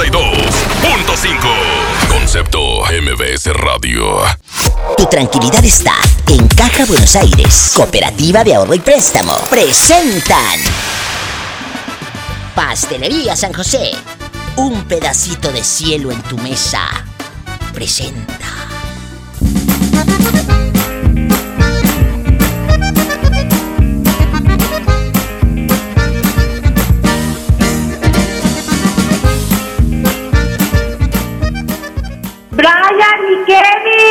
92.5. Concepto MBS Radio. Tu tranquilidad está en Caja Buenos Aires, Cooperativa de Ahorro y Préstamo. Presentan Pastelería San José. Un pedacito de cielo en tu mesa. Presenta.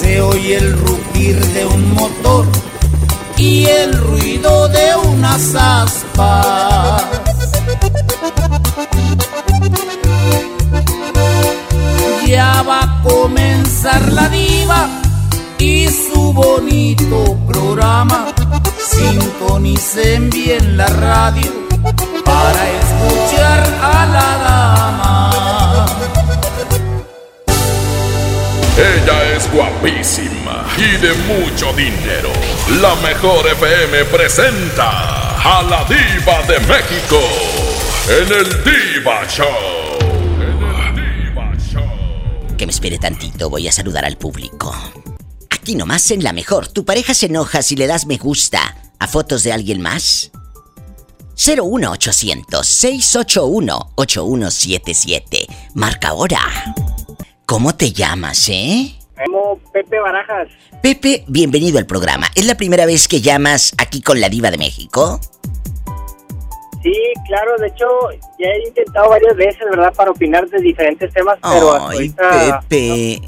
Se oye el rugir de un motor y el ruido de unas aspas. Ya va a comenzar la diva y su bonito programa. Sintonicen bien la radio para escuchar a la dama. Ella es guapísima y de mucho dinero. La mejor FM presenta a la diva de México en el Diva Show. En el Diva Show. Que me espere tantito, voy a saludar al público. Aquí nomás en la mejor, ¿tu pareja se enoja si le das me gusta a fotos de alguien más? 01800 681 8177. Marca ahora. ¿Cómo te llamas, eh? Como Pepe Barajas. Pepe, bienvenido al programa. ¿Es la primera vez que llamas aquí con la Diva de México? Sí, claro, de hecho, ya he intentado varias veces, ¿verdad?, para opinar de diferentes temas, pero Ay, ahorita... Pepe.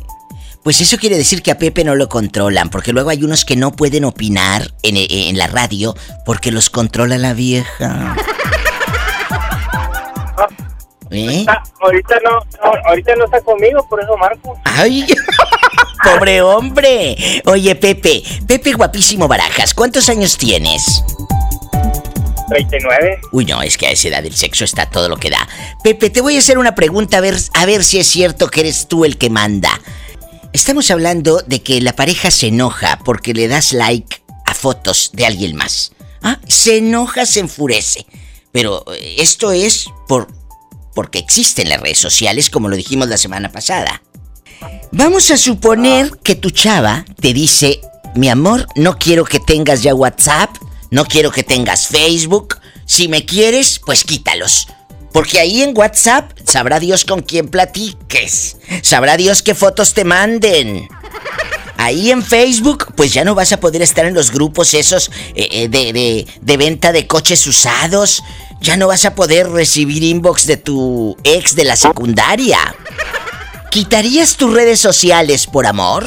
Pues eso quiere decir que a Pepe no lo controlan, porque luego hay unos que no pueden opinar en, en la radio porque los controla la vieja. ¿Eh? Ah, ahorita no, no, ahorita no está conmigo, por eso Marco. ¡Ay! ¡Pobre hombre! Oye, Pepe, Pepe guapísimo Barajas, ¿cuántos años tienes? 39. Uy, no, es que a esa edad el sexo está todo lo que da. Pepe, te voy a hacer una pregunta a ver, a ver si es cierto que eres tú el que manda. Estamos hablando de que la pareja se enoja porque le das like a fotos de alguien más. Ah, se enoja, se enfurece. Pero eh, esto es por porque existen las redes sociales, como lo dijimos la semana pasada. Vamos a suponer que tu chava te dice, mi amor, no quiero que tengas ya WhatsApp, no quiero que tengas Facebook, si me quieres, pues quítalos. Porque ahí en WhatsApp sabrá Dios con quién platiques, sabrá Dios qué fotos te manden. Ahí en Facebook, pues ya no vas a poder estar en los grupos esos eh, eh, de, de, de venta de coches usados. Ya no vas a poder recibir inbox de tu ex de la secundaria. ¿Quitarías tus redes sociales por amor?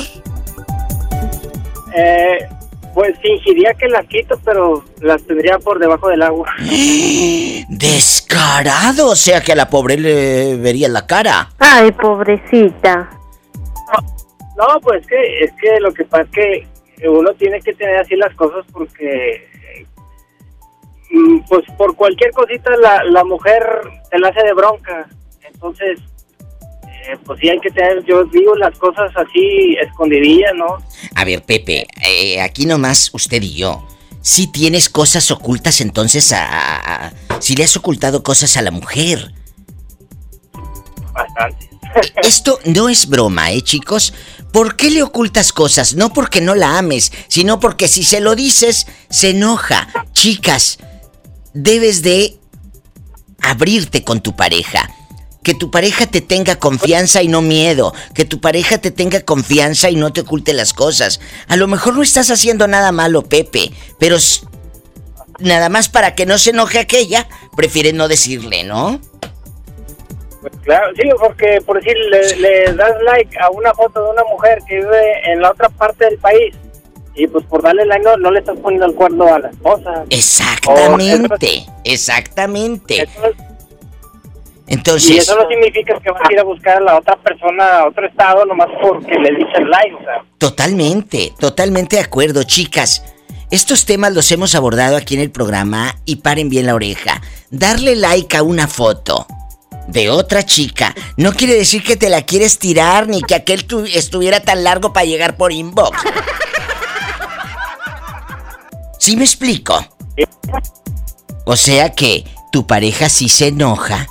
Eh, pues fingiría que las quito, pero las tendría por debajo del agua. Descarado, o sea que a la pobre le vería la cara. Ay, pobrecita. No, pues que es que lo que pasa es que uno tiene que tener así las cosas porque mm, pues por cualquier cosita la, la mujer se la hace de bronca. Entonces, eh, pues sí hay que tener, yo digo las cosas así escondidillas, ¿no? A ver, Pepe, eh, aquí nomás usted y yo. Si tienes cosas ocultas, entonces a, a- a- si le has ocultado cosas a la mujer. Bastante. Esto no es broma, ¿eh, chicos? ¿Por qué le ocultas cosas? No porque no la ames, sino porque si se lo dices, se enoja. Chicas, debes de abrirte con tu pareja. Que tu pareja te tenga confianza y no miedo. Que tu pareja te tenga confianza y no te oculte las cosas. A lo mejor no estás haciendo nada malo, Pepe, pero nada más para que no se enoje aquella, prefiere no decirle, ¿no? Pues claro, sí, porque por decir, le, das like a una foto de una mujer que vive en la otra parte del país y pues por darle like no, le estás poniendo el cuerno a la esposa. Exactamente, exactamente. Entonces... Y eso no significa que vas a ir a buscar a la otra persona a otro estado nomás porque le dices like, o sea. Totalmente, totalmente de acuerdo, chicas. Estos temas los hemos abordado aquí en el programa y paren bien la oreja. Darle like a una foto de otra chica no quiere decir que te la quieres tirar ni que aquel estuviera tan largo para llegar por inbox. ¿Sí me explico? O sea que tu pareja sí se enoja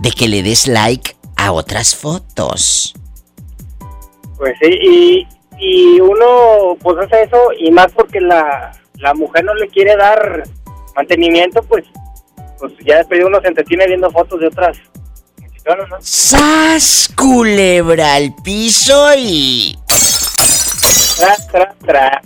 de que le des like a otras fotos. Pues sí, y, y uno pues hace eso y más porque la, la mujer no le quiere dar mantenimiento, pues pues ya después uno se entretiene viendo fotos de otras ¡Sas! Culebra al piso y.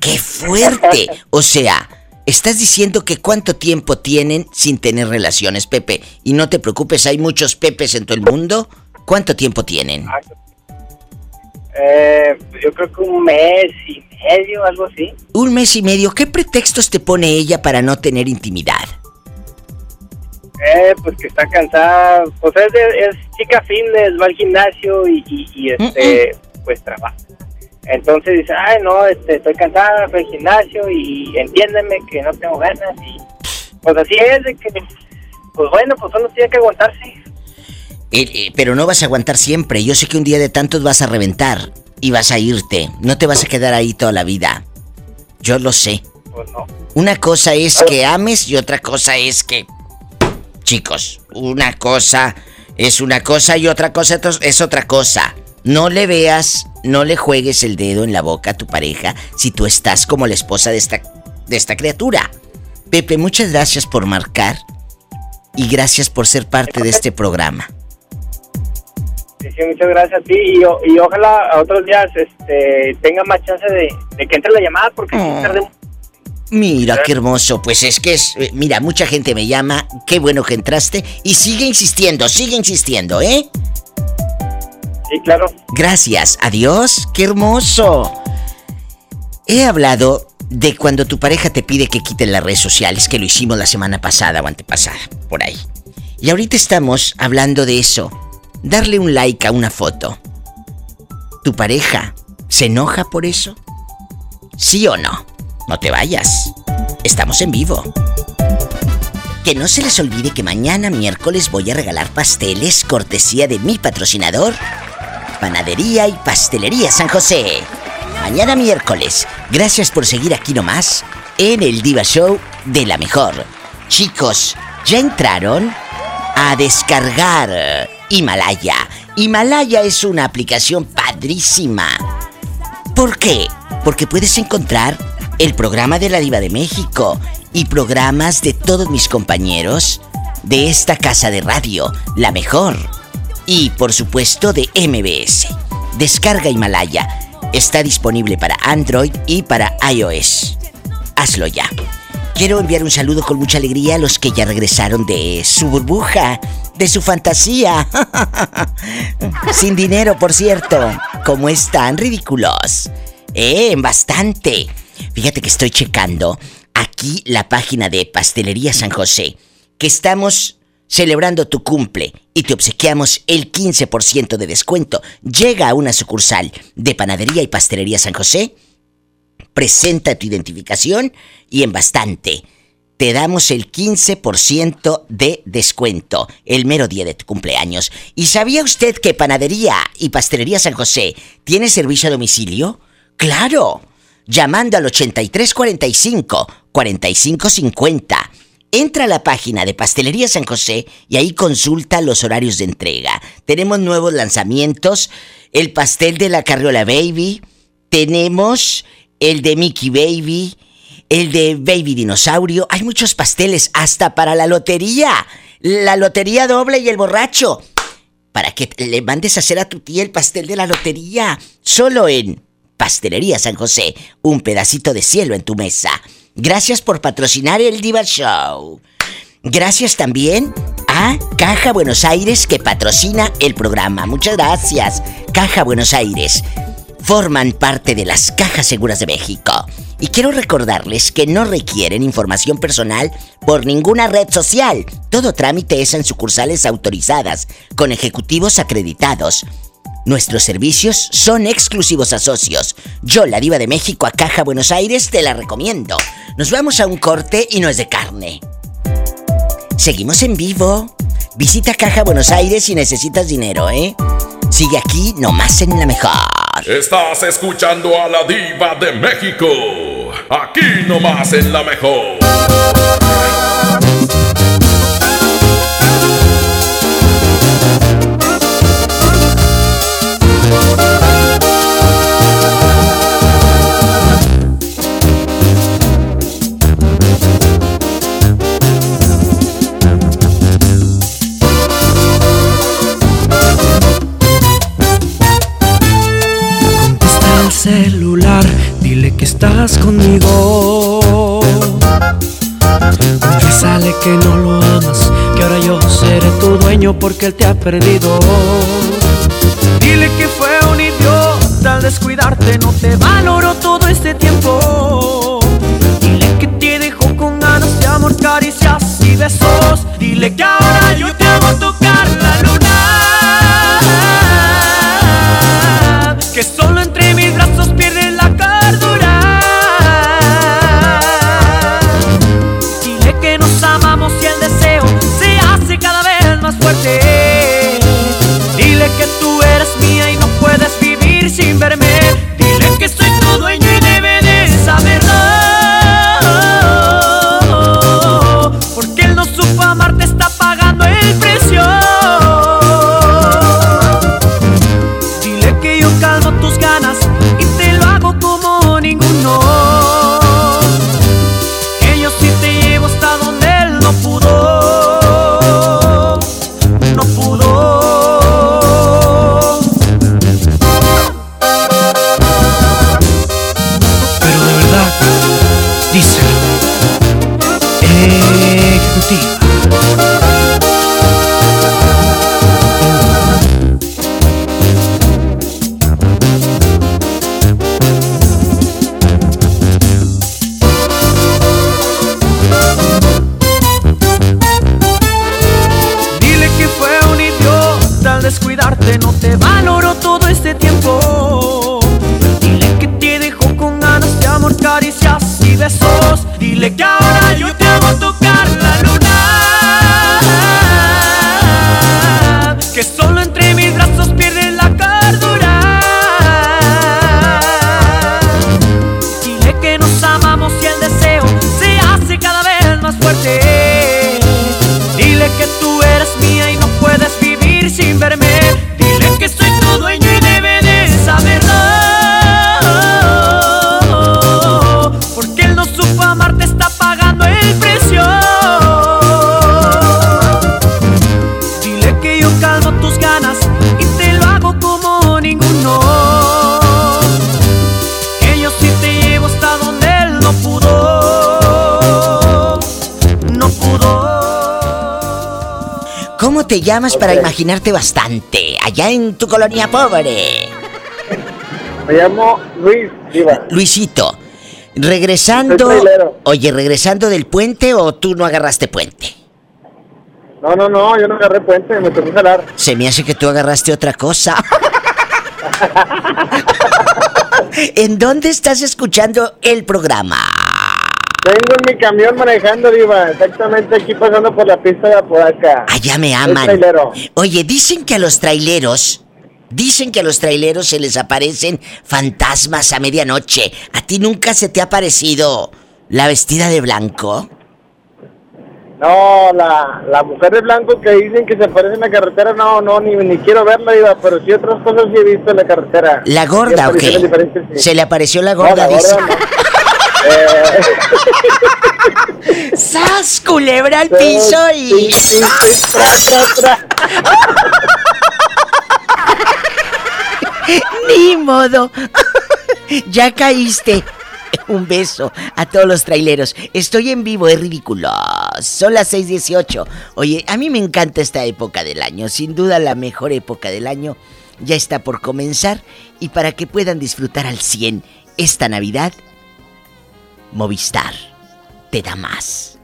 ¡Qué fuerte! O sea, estás diciendo que cuánto tiempo tienen sin tener relaciones, Pepe. Y no te preocupes, hay muchos Pepes en todo el mundo. ¿Cuánto tiempo tienen? Eh, yo creo que un mes y medio, algo así. Un mes y medio. ¿Qué pretextos te pone ella para no tener intimidad? Eh, pues que está cansada. Pues es, es chica fitness, va al gimnasio y, y, este, pues trabaja. Entonces dice, ay, no, este, estoy cansada, fui al gimnasio y entiéndeme que no tengo ganas. Y pues así es, de que, pues bueno, pues solo tiene que aguantarse. Eh, eh, pero no vas a aguantar siempre. Yo sé que un día de tantos vas a reventar y vas a irte. No te vas a quedar ahí toda la vida. Yo lo sé. Pues no. Una cosa es que ames y otra cosa es que chicos. Una cosa es una cosa y otra cosa es otra cosa. No le veas, no le juegues el dedo en la boca a tu pareja si tú estás como la esposa de esta, de esta criatura. Pepe, muchas gracias por marcar y gracias por ser parte de este programa. Sí, muchas gracias a ti y, ojalá a otros días este, tenga más chance de, que entre la llamada porque si tarde Mira, qué hermoso. Pues es que es. Eh, mira, mucha gente me llama. Qué bueno que entraste. Y sigue insistiendo, sigue insistiendo, ¿eh? Sí, claro. Gracias. Adiós. Qué hermoso. He hablado de cuando tu pareja te pide que quiten las redes sociales, que lo hicimos la semana pasada o antepasada, por ahí. Y ahorita estamos hablando de eso. Darle un like a una foto. ¿Tu pareja se enoja por eso? ¿Sí o no? No te vayas. Estamos en vivo. Que no se les olvide que mañana miércoles voy a regalar pasteles cortesía de mi patrocinador, Panadería y Pastelería San José. Mañana miércoles. Gracias por seguir aquí nomás en el Diva Show de la mejor. Chicos, ¿ya entraron? A descargar Himalaya. Himalaya es una aplicación padrísima. ¿Por qué? Porque puedes encontrar el programa de la Diva de México y programas de todos mis compañeros de esta casa de radio, la mejor. Y por supuesto de MBS. Descarga Himalaya. Está disponible para Android y para iOS. Hazlo ya. Quiero enviar un saludo con mucha alegría a los que ya regresaron de su burbuja, de su fantasía. Sin dinero, por cierto. ¿Cómo están, ridículos? Eh, bastante. Fíjate que estoy checando aquí la página de Pastelería San José, que estamos celebrando tu cumple y te obsequiamos el 15% de descuento. Llega a una sucursal de Panadería y Pastelería San José, presenta tu identificación y en bastante te damos el 15% de descuento el mero día de tu cumpleaños. ¿Y sabía usted que Panadería y Pastelería San José tiene servicio a domicilio? ¡Claro! llamando al 8345 4550. Entra a la página de Pastelería San José y ahí consulta los horarios de entrega. Tenemos nuevos lanzamientos, el pastel de la Carriola Baby, tenemos el de Mickey Baby, el de Baby Dinosaurio. Hay muchos pasteles hasta para la lotería. La lotería doble y el borracho. Para que le mandes a hacer a tu tía el pastel de la lotería. Solo en Pastelería San José. Un pedacito de cielo en tu mesa. Gracias por patrocinar el Diva Show. Gracias también a Caja Buenos Aires que patrocina el programa. Muchas gracias. Caja Buenos Aires. Forman parte de las Cajas Seguras de México. Y quiero recordarles que no requieren información personal por ninguna red social. Todo trámite es en sucursales autorizadas, con ejecutivos acreditados. Nuestros servicios son exclusivos a socios. Yo, la diva de México a Caja Buenos Aires, te la recomiendo. Nos vamos a un corte y no es de carne. Seguimos en vivo. Visita Caja Buenos Aires si necesitas dinero, ¿eh? Sigue aquí nomás en la mejor. Estás escuchando a la diva de México. Aquí nomás en la mejor. Tu dueño porque él te ha perdido. Dile que fue un idiota al descuidarte, no te valoró todo este tiempo. Dile que te dejó con ganas de amor, caricias y besos. Dile que ahora yo te hago tocar te llamas para imaginarte bastante? Allá en tu colonia pobre. Me llamo Luis Diva. Luisito, regresando. Oye, regresando del puente o tú no agarraste puente? No, no, no, yo no agarré puente, me tocó jalar. Se me hace que tú agarraste otra cosa. ¿En dónde estás escuchando el programa? Vengo en mi camión manejando, Diva, exactamente aquí pasando por la pista de Apodaca. Allá me aman. Oye, dicen que a los traileros, dicen que a los traileros se les aparecen fantasmas a medianoche. ¿A ti nunca se te ha parecido la vestida de blanco? No, la, la mujer de blanco que dicen que se aparece en la carretera, no, no, ni, ni quiero verla, Iba, pero sí otras cosas sí he visto en la carretera. ¿La gorda o qué? sí. Se le apareció la No, gorda, la dice. gorda Eh, ¡Sas! Culebra al piso y. sí, sí, sí, tra, tra, tra. Ni modo. ya caíste. Un beso a todos los traileros. Estoy en vivo, es ridículo. Son las 6:18. Oye, a mí me encanta esta época del año. Sin duda la mejor época del año ya está por comenzar. Y para que puedan disfrutar al 100 esta Navidad, Movistar te da más.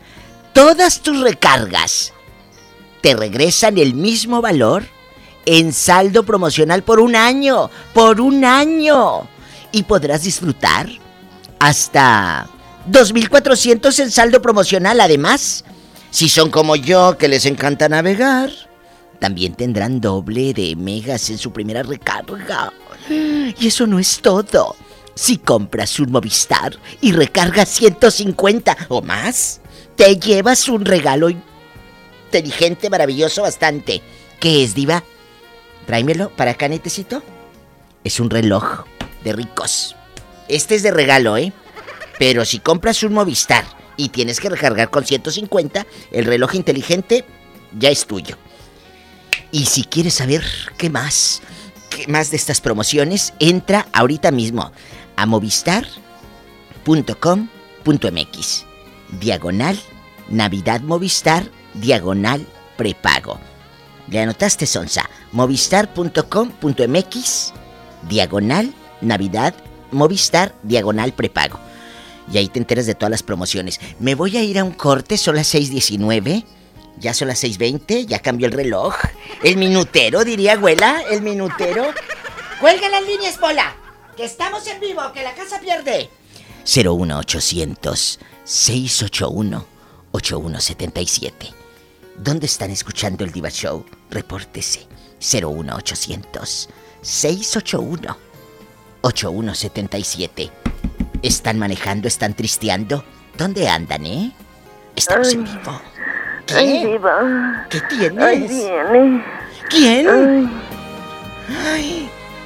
Todas tus recargas te regresan el mismo valor en saldo promocional por un año. Por un año. Y podrás disfrutar hasta 2.400 en saldo promocional. Además, si son como yo que les encanta navegar, también tendrán doble de megas en su primera recarga. Y eso no es todo. Si compras un Movistar y recargas 150 o más, te llevas un regalo inteligente, maravilloso, bastante. ¿Qué es, Diva? Tráemelo para acá, netecito. Es un reloj de ricos. Este es de regalo, ¿eh? Pero si compras un Movistar y tienes que recargar con 150, el reloj inteligente ya es tuyo. Y si quieres saber qué más, qué más de estas promociones, entra ahorita mismo a movistar.com.mx. Diagonal Navidad Movistar, diagonal prepago. ¿Le anotaste, Sonsa? Movistar.com.mx, diagonal Navidad Movistar, diagonal prepago. Y ahí te enteras de todas las promociones. Me voy a ir a un corte, son las 6.19. Ya son las 6.20, ya cambió el reloj. El minutero, diría abuela, el minutero. ¡Cuelga las líneas, bola! ¡Que estamos en vivo, que la casa pierde! 01800 681 8177. ¿Dónde están escuchando el Diva Show? Repórtese. 01800 681 8177. ¿Están manejando? ¿Están tristeando? ¿Dónde andan, eh? Estamos en vivo. ¿Qué? Ay, diva. ¿Qué tienes? Ay, viene. ¿Quién? Ay. Ay,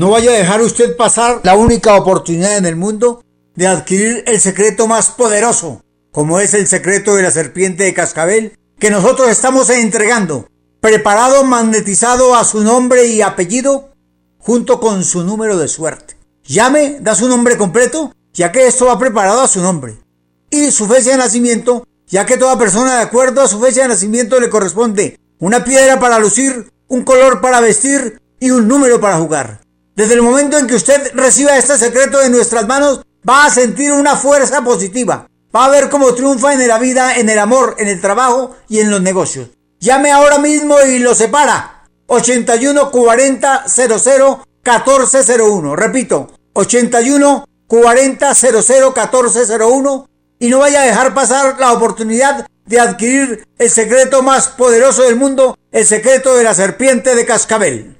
No vaya a dejar usted pasar la única oportunidad en el mundo de adquirir el secreto más poderoso, como es el secreto de la serpiente de cascabel que nosotros estamos entregando, preparado, magnetizado a su nombre y apellido, junto con su número de suerte. Llame, da su nombre completo, ya que esto va preparado a su nombre, y su fecha de nacimiento, ya que toda persona de acuerdo a su fecha de nacimiento le corresponde una piedra para lucir, un color para vestir y un número para jugar. Desde el momento en que usted reciba este secreto de nuestras manos, va a sentir una fuerza positiva. Va a ver cómo triunfa en la vida, en el amor, en el trabajo y en los negocios. Llame ahora mismo y lo separa. 81 40 00 1401. Repito, 81 40 00 1401. Y no vaya a dejar pasar la oportunidad de adquirir el secreto más poderoso del mundo, el secreto de la serpiente de cascabel.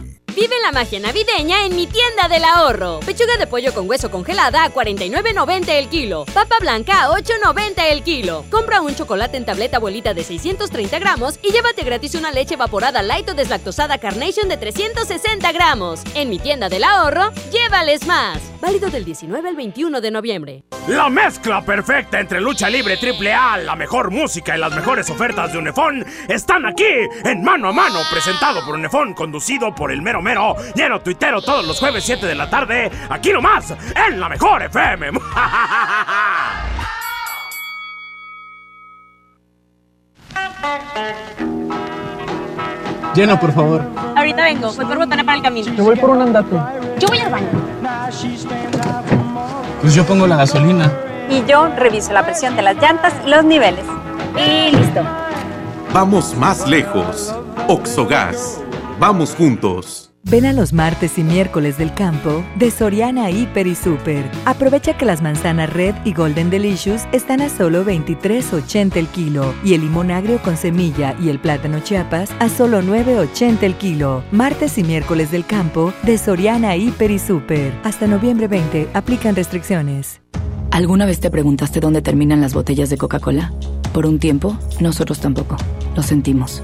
Vive la magia navideña en mi tienda del ahorro. Pechuga de pollo con hueso congelada a 49.90 el kilo. Papa blanca a 8.90 el kilo. Compra un chocolate en tableta abuelita de 630 gramos y llévate gratis una leche evaporada light o deslactosada Carnation de 360 gramos. En mi tienda del ahorro, llévales más. Válido del 19 al 21 de noviembre. La mezcla perfecta entre lucha libre triple A, la mejor música y las mejores ofertas de Unefón están aquí en Mano a Mano, presentado por Unefón, conducido por el mero lleno tuitero todos los jueves 7 de la tarde, aquí nomás, en la mejor FM. Llena, por favor. Ahorita vengo, voy por botana para el camino. Yo voy por un andate. Yo voy al baño. Pues yo pongo la gasolina. Y yo reviso la presión de las llantas y los niveles. Y listo. Vamos más lejos. Oxogas. Vamos juntos. Ven a los martes y miércoles del campo de Soriana Hiper y Super. Aprovecha que las manzanas Red y Golden Delicious están a solo 23.80 el kilo y el limón agrio con semilla y el plátano Chiapas a solo 9.80 el kilo. Martes y miércoles del campo de Soriana Hiper y Super. Hasta noviembre 20 aplican restricciones. ¿Alguna vez te preguntaste dónde terminan las botellas de Coca-Cola? Por un tiempo, nosotros tampoco. Lo sentimos.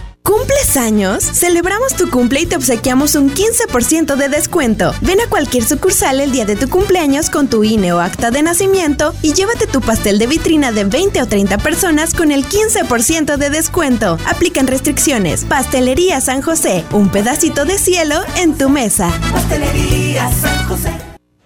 ¿Cumples años? Celebramos tu cumple y te obsequiamos un 15% de descuento. Ven a cualquier sucursal el día de tu cumpleaños con tu INE o acta de nacimiento y llévate tu pastel de vitrina de 20 o 30 personas con el 15% de descuento. Aplican restricciones. Pastelería San José, un pedacito de cielo en tu mesa. Pastelería San José.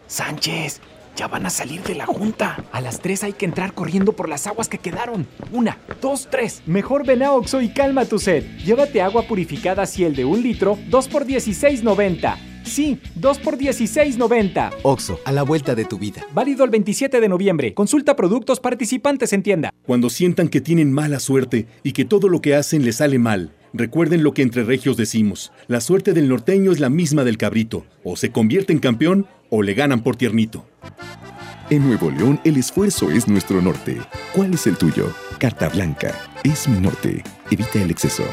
Sánchez, ya van a salir de la junta. A las 3 hay que entrar corriendo por las aguas que quedaron. Una, dos, tres. Mejor ven a Oxo y calma tu sed. Llévate agua purificada Ciel de un litro, 2 por 16.90. Sí, 2 por 16.90. Oxo, a la vuelta de tu vida. Válido el 27 de noviembre. Consulta productos participantes en tienda. Cuando sientan que tienen mala suerte y que todo lo que hacen les sale mal, recuerden lo que entre regios decimos. La suerte del norteño es la misma del cabrito. O se convierte en campeón o le ganan por tiernito. En Nuevo León, el esfuerzo es nuestro norte. ¿Cuál es el tuyo? Carta Blanca. Es mi norte. Evita el exceso.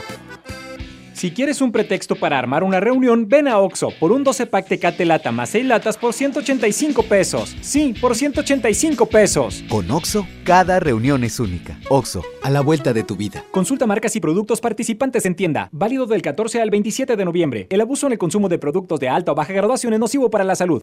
Si quieres un pretexto para armar una reunión, ven a Oxo por un 12 pack Tecate Lata más 6 latas por 185 pesos. Sí, por 185 pesos. Con Oxo, cada reunión es única. Oxo, a la vuelta de tu vida. Consulta marcas y productos participantes en tienda. Válido del 14 al 27 de noviembre. El abuso en el consumo de productos de alta o baja graduación es nocivo para la salud.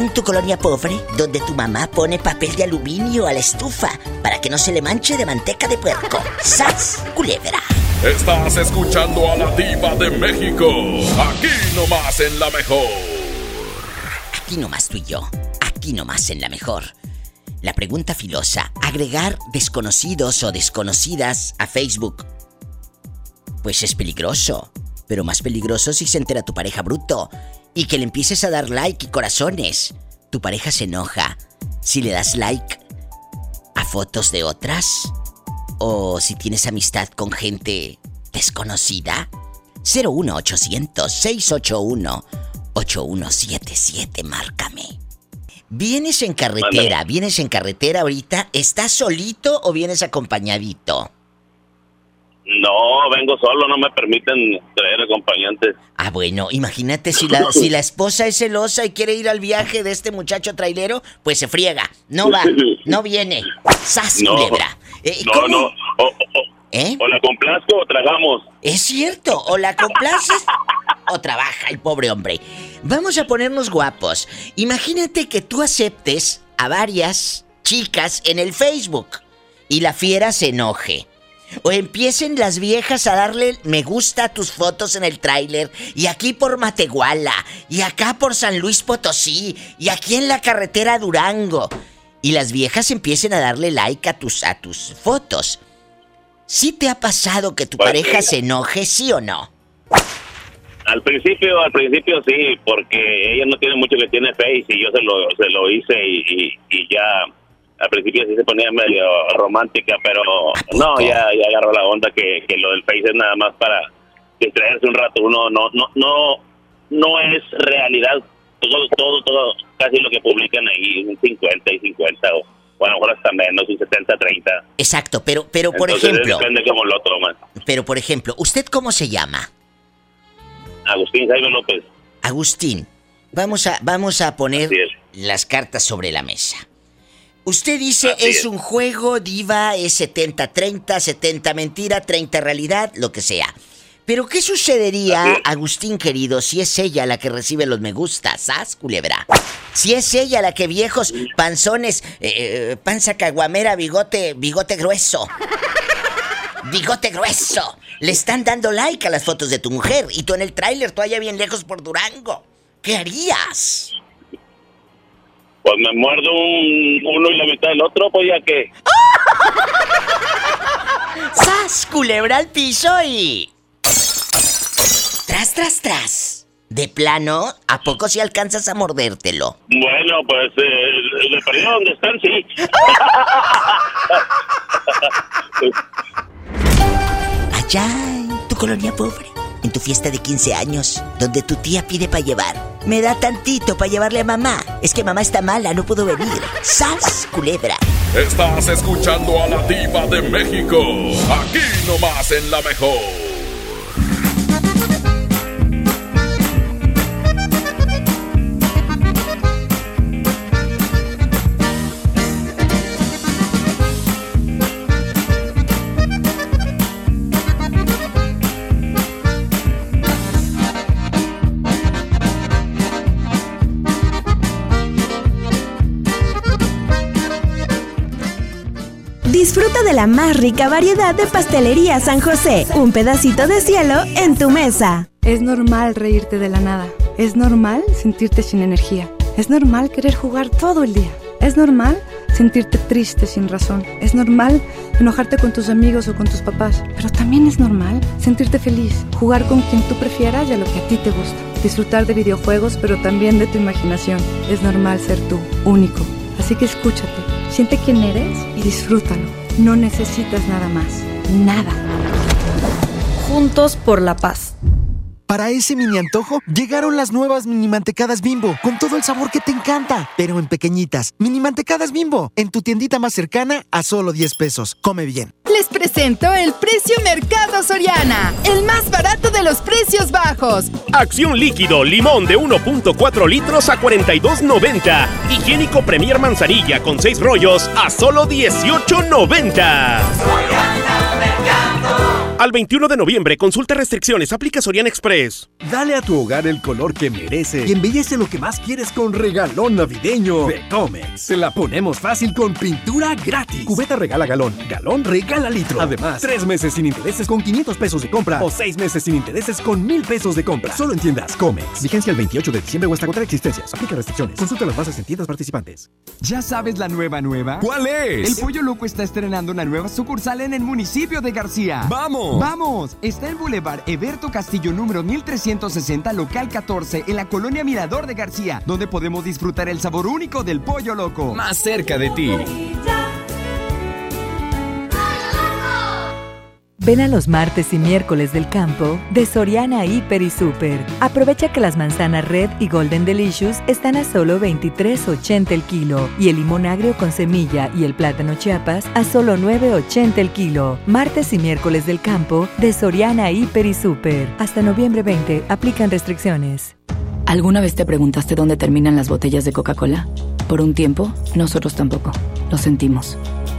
En tu colonia pobre, donde tu mamá pone papel de aluminio a la estufa para que no se le manche de manteca de puerco. ¡Sas! Culebra. Estás escuchando a la diva de México. Aquí nomás en la mejor. Aquí nomás tú y yo. Aquí nomás en la mejor. La pregunta filosa, agregar desconocidos o desconocidas a Facebook. Pues es peligroso, pero más peligroso si se entera tu pareja bruto y que le empieces a dar like y corazones. Tu pareja se enoja si le das like a fotos de otras o si tienes amistad con gente desconocida. 01800 681 8177, márcame. ¿Vienes en carretera? Mándame. ¿Vienes en carretera ahorita? ¿Estás solito o vienes acompañadito? No, vengo solo, no me permiten traer acompañantes. Ah, bueno, imagínate si la, si la esposa es celosa y quiere ir al viaje de este muchacho trailero, pues se friega. No va, no viene. ¡Sas, No, culebra! Eh, no, ¿cómo? no. O, o- o la complazco o tragamos. Es cierto, o la complaces o trabaja el pobre hombre. Vamos a ponernos guapos. Imagínate que tú aceptes a varias chicas en el Facebook y la fiera se enoje. O empiecen las viejas a darle me gusta a tus fotos en el tráiler y aquí por Matehuala y acá por San Luis Potosí y aquí en la carretera Durango. Y las viejas empiecen a darle like a tus a tus fotos. ¿Sí te ha pasado que tu Pues, pareja sí. se enoje, sí o no? Al principio, al principio sí, porque ella no tiene mucho que tiene Face y yo se lo, se lo hice y, y- y ya al principio sí se ponía medio romántica, pero no, ya, ya agarró la onda que, que lo del Face es nada más para distraerse un rato. Uno no, no, no, no es realidad todo, todo, todo, casi lo que publican ahí, un 50 y 50 o, o a lo mejor hasta menos, un 70, 30. Exacto, pero, pero por Entonces, ejemplo, Depende cómo lo toman. pero por ejemplo, ¿usted cómo se llama? Agustín Jaime López. Agustín, vamos a, vamos a poner las cartas sobre la mesa. Usted dice Así es, es. un juego, diva, es 70-30, 70 mentira, 30 realidad, lo que sea. Pero ¿qué sucedería. Agustín querido, si es ella la que recibe los me gustas, ¿sas, culebra? Si es ella la que viejos, panzones, eh, eh, panza caguamera, bigote, bigote grueso. Bigote grueso. Le están dando like a las fotos de tu mujer y tú en el tráiler, tú allá bien lejos por Durango. ¿Qué harías? Pues me muerdo un, uno y la mitad del otro, pues ya que... ¡Sas! Culebra al piso y. Tras, tras, tras. De plano, ¿a poco si alcanzas a mordértelo? Bueno, pues eh, de perdido donde están, sí. Allá en tu colonia pobre, en tu fiesta de 15 años, donde tu tía pide para llevar. Me da tantito para llevarle a mamá. Es que mamá está mala, no pudo venir. ¡Sas! Culebra. Estás escuchando a la diva de México. Aquí nomás en la mejor. Disfruta de la más rica variedad de pastelería San José. Un pedacito de cielo en tu mesa. Es normal reírte de la nada. Es normal sentirte sin energía. Es normal querer jugar todo el día. Es normal sentirte triste sin razón. Es normal enojarte con tus amigos o con tus papás. Pero también es normal sentirte feliz, jugar con quien tú prefieras y a lo que a ti te gusta. Disfrutar de videojuegos, pero también de tu imaginación. Es normal ser tú, único, Así que escúchate, siente quién eres y disfrútalo. No necesitas nada más. Nada. Juntos por la paz. Para ese mini antojo, llegaron las nuevas mini mantecadas bimbo, con todo el sabor que te encanta, pero en pequeñitas. Mini mantecadas bimbo, en tu tiendita más cercana a solo 10 pesos. Come bien. Les presento el precio Mercado Soriana, el más barato de los precios bajos. Acción líquido, limón de 1.4 litros a 42.90. Higiénico Premier Manzanilla con 6 rollos a solo 18.90. Al 21 de noviembre, consulta restricciones, aplica Sorian Express. Dale a tu hogar el color que merece y embellece lo que más quieres con regalón navideño de Comex. Se la ponemos fácil con pintura gratis. Cubeta regala galón, galón regala litro. Además, tres meses sin intereses con 500 pesos de compra o seis meses sin intereses con 1000 pesos de compra. Solo en tiendas Comex. Vigencia el 28 de diciembre o hasta contra existencias. Aplica restricciones. Consulta las bases en tiendas participantes. ¿Ya sabes la nueva nueva? ¿Cuál es? El Pollo Loco está estrenando una nueva sucursal en el municipio de García. ¡Vamos! ¡Vamos! Está en Boulevard Eberto Castillo número 1360, local 14, en la colonia Mirador de García, donde podemos disfrutar el sabor único del pollo loco. Más cerca de ti. Ven a los martes y miércoles del campo de Soriana Hiper y Super. Aprovecha que las manzanas Red y Golden Delicious están a solo 23.80 el kilo y el limón agrio con semilla y el plátano Chiapas a solo 9.80 el kilo. Martes y miércoles del campo de Soriana Hiper y Super. Hasta noviembre 20 aplican restricciones. ¿Alguna vez te preguntaste dónde terminan las botellas de Coca-Cola? Por un tiempo, nosotros tampoco. Lo sentimos.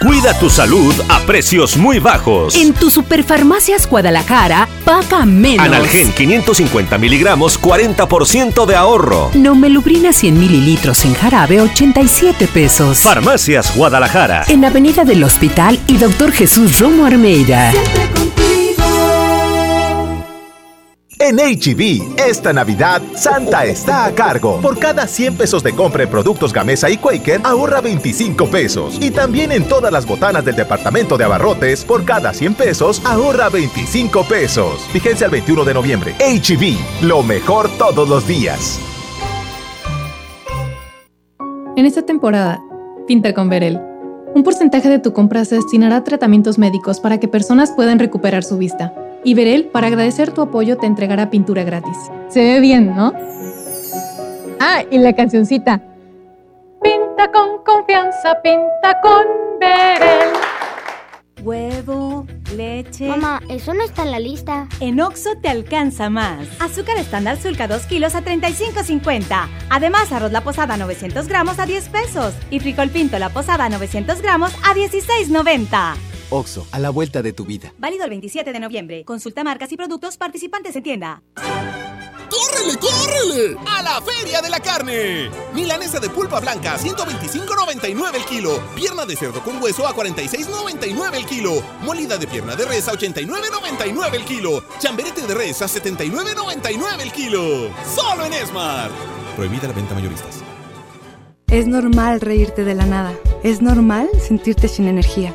Cuida tu salud a precios muy bajos. En tu Superfarmacias Guadalajara, paga menos. Analgen 550 miligramos, 40% de ahorro. Nomelubrina 100 mililitros en jarabe, 87 pesos. Farmacias Guadalajara. En Avenida del Hospital y Doctor Jesús Romo Armeida. En HB, esta Navidad, Santa está a cargo. Por cada 100 pesos de compra en productos Gamesa y Quaker, ahorra 25 pesos. Y también en todas las botanas del departamento de abarrotes, por cada 100 pesos, ahorra 25 pesos. Vigencia el 21 de noviembre. HB, lo mejor todos los días. En esta temporada, pinta con Verel. Un porcentaje de tu compra se destinará a tratamientos médicos para que personas puedan recuperar su vista. Y Verel, para agradecer tu apoyo, te entregará pintura gratis. Se ve bien, ¿no? Ah, y la cancioncita. Pinta con confianza, pinta con Verel. Huevo, leche. Mamá, eso no está en la lista. En Oxo te alcanza más. Azúcar estándar Sulca 2 kilos a 35.50. Además, arroz la posada 900 gramos a 10 pesos. Y frijol pinto la posada 900 gramos a 16.90. Oxo, a la vuelta de tu vida. Válido el 27 de noviembre. Consulta marcas y productos participantes en tienda. ¡Córrele, córrele! ¡A la Feria de la Carne! Milanesa de pulpa blanca, 125.99 el kilo. Pierna de cerdo con hueso a 46.99 el kilo. Molida de pierna de res a 89.99 el kilo. Chamberete de res a 79.99 el kilo. ¡Solo en Esmar! Prohibida la venta mayoristas. Es normal reírte de la nada. Es normal sentirte sin energía.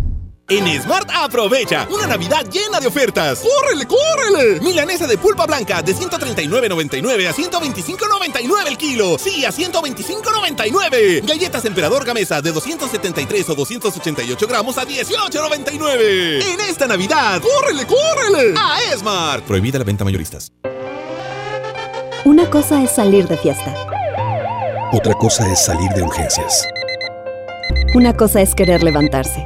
En Smart aprovecha una Navidad llena de ofertas. ¡Córrele, córrele! Milanesa de pulpa blanca de 139.99 a 125.99 el kilo. Sí, a 125.99. Galletas Emperador Gamesa de 273 o 288 gramos a 18.99. En esta Navidad, ¡córrele, córrele! A Smart. Prohibida la venta mayoristas. Una cosa es salir de fiesta. Otra cosa es salir de urgencias. Una cosa es querer levantarse.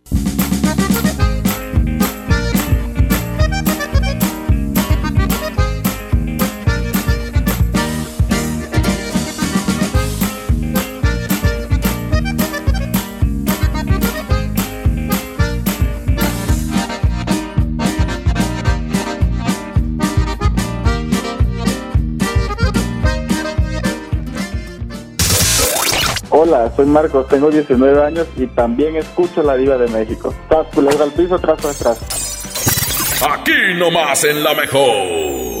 Hola, soy Marcos, tengo 19 años y también escucho La Diva de México. Tras culebra al piso, tras tras tras. Aquí nomás en la mejor.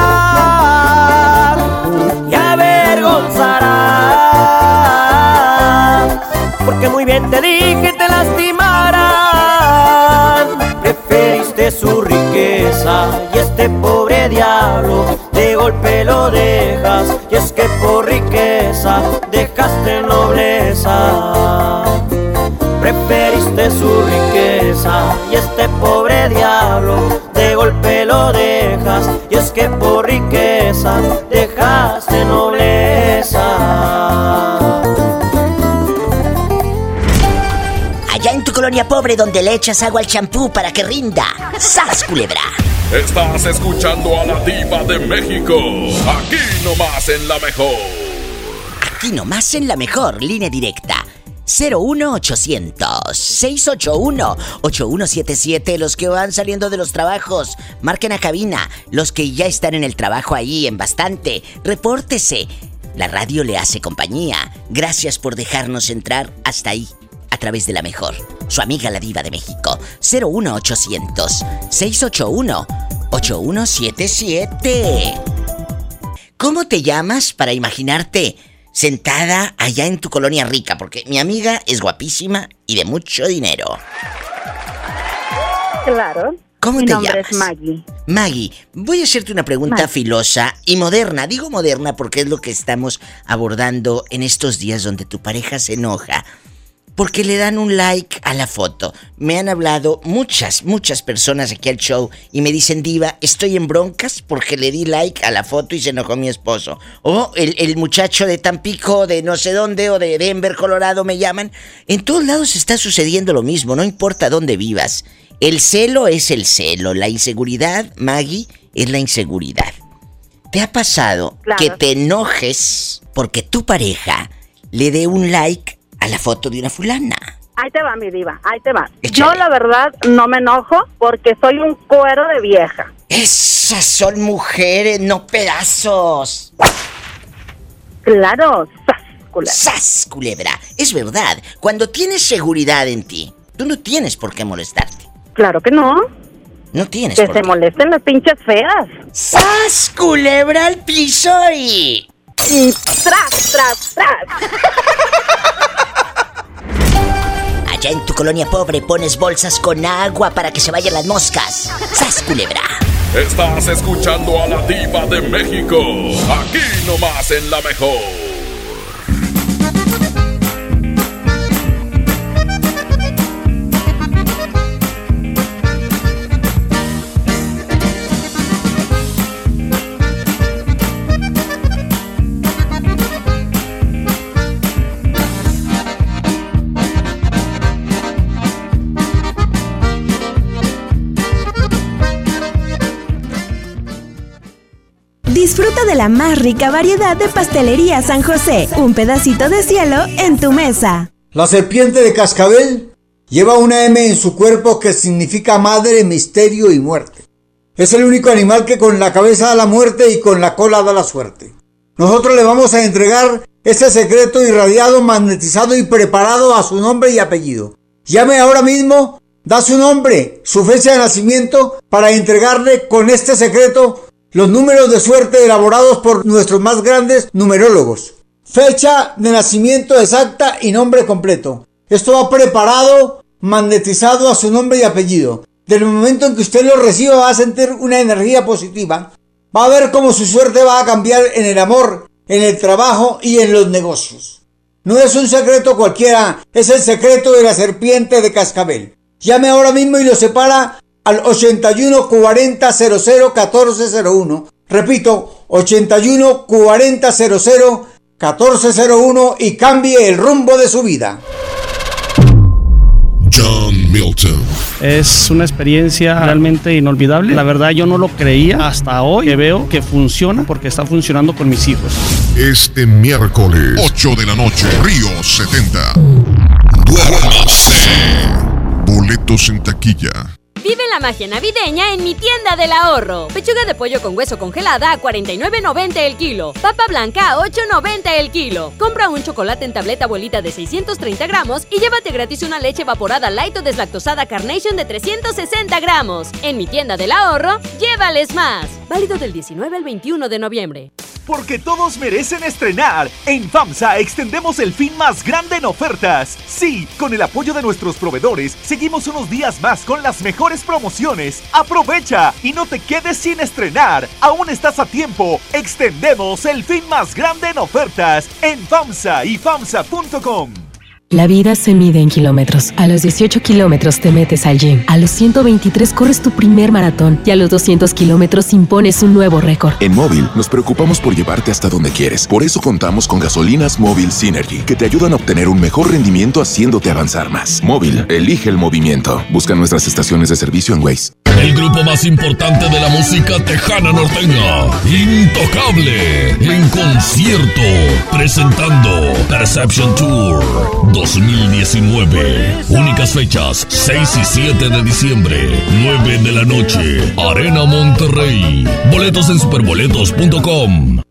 porque muy bien te dije te lastimarán. Preferiste su riqueza y este pobre diablo de golpe lo dejas, y es que por riqueza dejaste nobleza. Preferiste su riqueza y este pobre diablo de golpe lo dejas y es que por riqueza colonia pobre donde le echas agua al champú para que rinda. ¡Sas, culebra! Estás escuchando a la diva de México. Aquí nomás en la mejor. Aquí nomás en la mejor línea directa. 01800 681 8177 Los que van saliendo de los trabajos Marquen a cabina Los que ya están en el trabajo ahí en bastante Repórtese La radio le hace compañía Gracias por dejarnos entrar hasta ahí través de la mejor Su amiga la diva de México 01800 681 8177 ¿Cómo te llamas para imaginarte sentada allá en tu colonia rica? Porque mi amiga es guapísima y de mucho dinero. Claro. ¿Cómo Mi te nombre llamas? es Maggie. Maggie, voy a hacerte una pregunta Maggie. filosa y moderna. Digo moderna porque es lo que estamos abordando en estos días donde tu pareja se enoja. Porque le dan un like a la foto. Me han hablado muchas, muchas personas aquí al show y me dicen, Diva, estoy en broncas porque le di like a la foto y se enojó mi esposo. O el, el muchacho de Tampico, de no sé dónde, o de Denver, Colorado, me llaman. En todos lados está sucediendo lo mismo, no importa dónde vivas. El celo es el celo, la inseguridad, Maggie, es la inseguridad. ¿Te ha pasado Claro. que te enojes porque tu pareja le dé un like a la foto de una fulana? Ahí te va, mi diva, ahí te va. Yo la verdad no me enojo porque soy un cuero de vieja. Esas son mujeres, no pedazos. Claro, sas, culebra. ¡Sas, culebra! Es verdad, cuando tienes seguridad en ti, tú no tienes por qué molestarte. Claro que no. No tienes Que por se qué. molesten las pinches feas. ¡Sas, culebra al piso y... Y tras, tras, tras. Allá en tu colonia pobre pones bolsas con agua para que se vayan las moscas. ¡Sas, culebra! Estás escuchando a la diva de México. Aquí nomás en la mejor. La más rica variedad de pastelería San José. Un pedacito de cielo en tu mesa. La serpiente de cascabel lleva una M en su cuerpo que significa madre, misterio y muerte. Es el único animal que con la cabeza da la muerte y con la cola da la suerte. Nosotros le vamos a entregar este secreto irradiado, magnetizado y preparado a su nombre y apellido. Llame ahora mismo, da su nombre, su fecha de nacimiento para entregarle con este secreto los números de suerte elaborados por nuestros más grandes numerólogos. Fecha de nacimiento exacta y nombre completo. Esto va preparado, magnetizado a su nombre y apellido. Del momento en que usted lo reciba va a sentir una energía positiva. Va a ver cómo su suerte va a cambiar en el amor, en el trabajo y en los negocios. No es un secreto cualquiera, es el secreto de la serpiente de cascabel. Llame ahora mismo y lo separa al 81 40 00 14 01. Repito, 81 40 00 14 01 y cambie el rumbo de su vida. John Milton. Es una experiencia realmente inolvidable. La verdad yo no lo creía hasta hoy que veo que funciona porque está funcionando con mis hijos. Este miércoles, 8 de la noche, Río 70. Duérmase. Boletos en taquilla. Vive la magia navideña en mi tienda del ahorro. Pechuga de pollo con hueso congelada a 49.90 el kilo. Papa blanca a 8.90 el kilo. Compra un chocolate en tableta abuelita de 630 gramos y llévate gratis una leche evaporada light o deslactosada Carnation de 360 gramos. En mi tienda del ahorro, llévales más. Válido del 19 al 21 de noviembre. Porque todos merecen estrenar. En FAMSA extendemos el fin más grande en ofertas. Sí, con el apoyo de nuestros proveedores, seguimos unos días más con las mejores promociones. Aprovecha y no te quedes sin estrenar. Aún estás a tiempo. Extendemos el fin más grande en ofertas en FAMSA y FAMSA.com. La vida se mide en kilómetros. A los 18 kilómetros te metes al gym. A los 123 corres tu primer maratón. Y a los 200 kilómetros impones un nuevo récord. En Móvil nos preocupamos por llevarte hasta donde quieres. Por eso contamos con gasolinas Móvil Synergy, que te ayudan a obtener un mejor rendimiento haciéndote avanzar más. Móvil, elige el movimiento. Busca nuestras estaciones de servicio en Waze. El grupo más importante de la música tejana norteña, Intocable, en concierto, presentando Perception Tour 2019. Únicas fechas, 6 y 7 de diciembre, 9 de la noche, Arena Monterrey. Boletos en superboletos.com.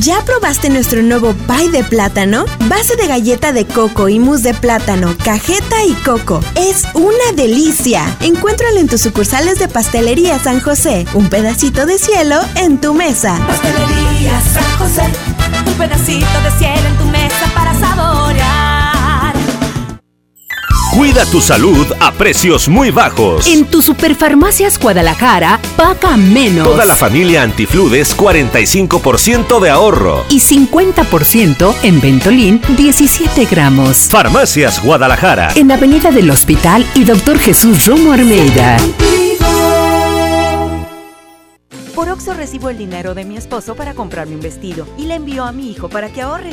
¿Ya probaste nuestro nuevo pie de plátano? Base de galleta de coco y mousse de plátano, cajeta y coco. Es una delicia. Encuéntralo en tus sucursales de Pastelería San José. Un pedacito de cielo en tu mesa. Pastelería San José, un pedacito de cielo en tu mesa para saborear. Cuida tu salud a precios muy bajos. En tu Superfarmacias Guadalajara, paga menos. Toda la familia Antifludes 45% de ahorro. Y 50% en Ventolin 17 gramos. Farmacias Guadalajara. En Avenida del Hospital y Doctor Jesús Romo Armeida. Por Oxo recibo el dinero de mi esposo para comprarme un vestido y le envío a mi hijo para que ahorre.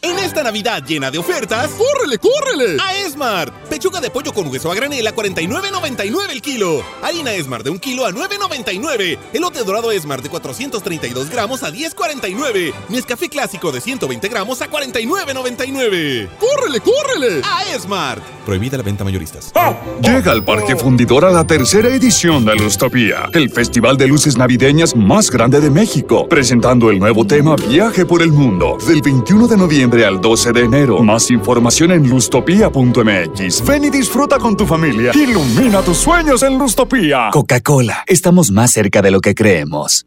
En esta Navidad llena de ofertas, ¡córrele, córrele! A Esmart. Pechuga de pollo con hueso a granel a 49.99 el kilo. Harina Esmart de un kilo a 9.99. Elote dorado Esmart de 432 gramos a 10.49. Nescafé clásico de 120 gramos a 49.99. ¡Córrele, córrele! A Esmart. Prohibida la venta mayoristas. Llega al Parque Fundidora la tercera edición de Lustopía, el festival de luces navideñas más grande de México, presentando el nuevo tema Viaje por el Mundo, del 21 de noviembre al 12 de enero. Más información en lustopía.mx. Ven y disfruta con tu familia. Ilumina tus sueños en Lustopía. Coca-Cola, estamos más cerca de lo que creemos.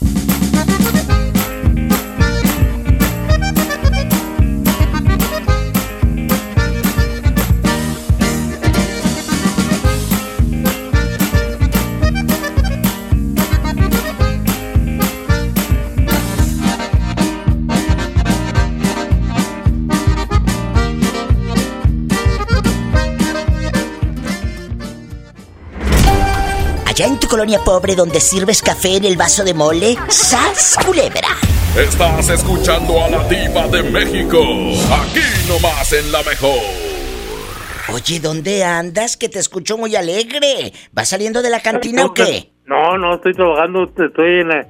1447. Allá en tu colonia pobre donde sirves café en el vaso de mole, ¡sas culebra! Estás escuchando a la diva de México. Aquí nomás en la mejor. Oye, ¿dónde andas? Que te escucho muy alegre. ¿Vas saliendo de la cantina o qué? No, no, estoy trabajando, estoy en la,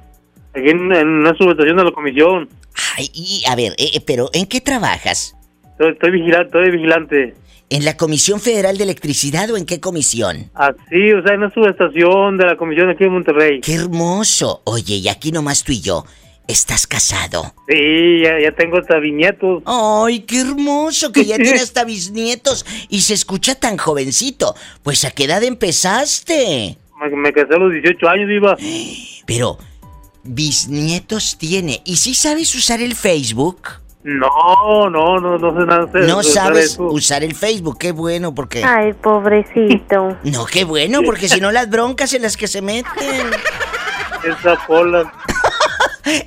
aquí en, en una subestación de la comisión. Ay, y a ver, eh, eh, pero ¿en qué trabajas? Estoy, estoy vigilante, estoy vigilante. ¿En la Comisión Federal de Electricidad o en qué comisión? Así, o sea, en una subestación de la comisión aquí en Monterrey. ¡Qué hermoso! Oye, y aquí nomás tú y yo. ¿Estás casado? Sí, ya, ya tengo hasta bisnietos. ¡Ay, qué hermoso! Que ya tiene hasta bisnietos y se escucha tan jovencito. Pues ¿a qué edad empezaste? Me, me casé a los 18 años, iba. Pero, bisnietos tiene. ¿Y si sabes usar el Facebook? No, no, no, no sé nada. No sabes eso. usar el Facebook, qué bueno, porque... Ay, pobrecito. No, qué bueno, porque si no las broncas en las que se meten. Esa Pola.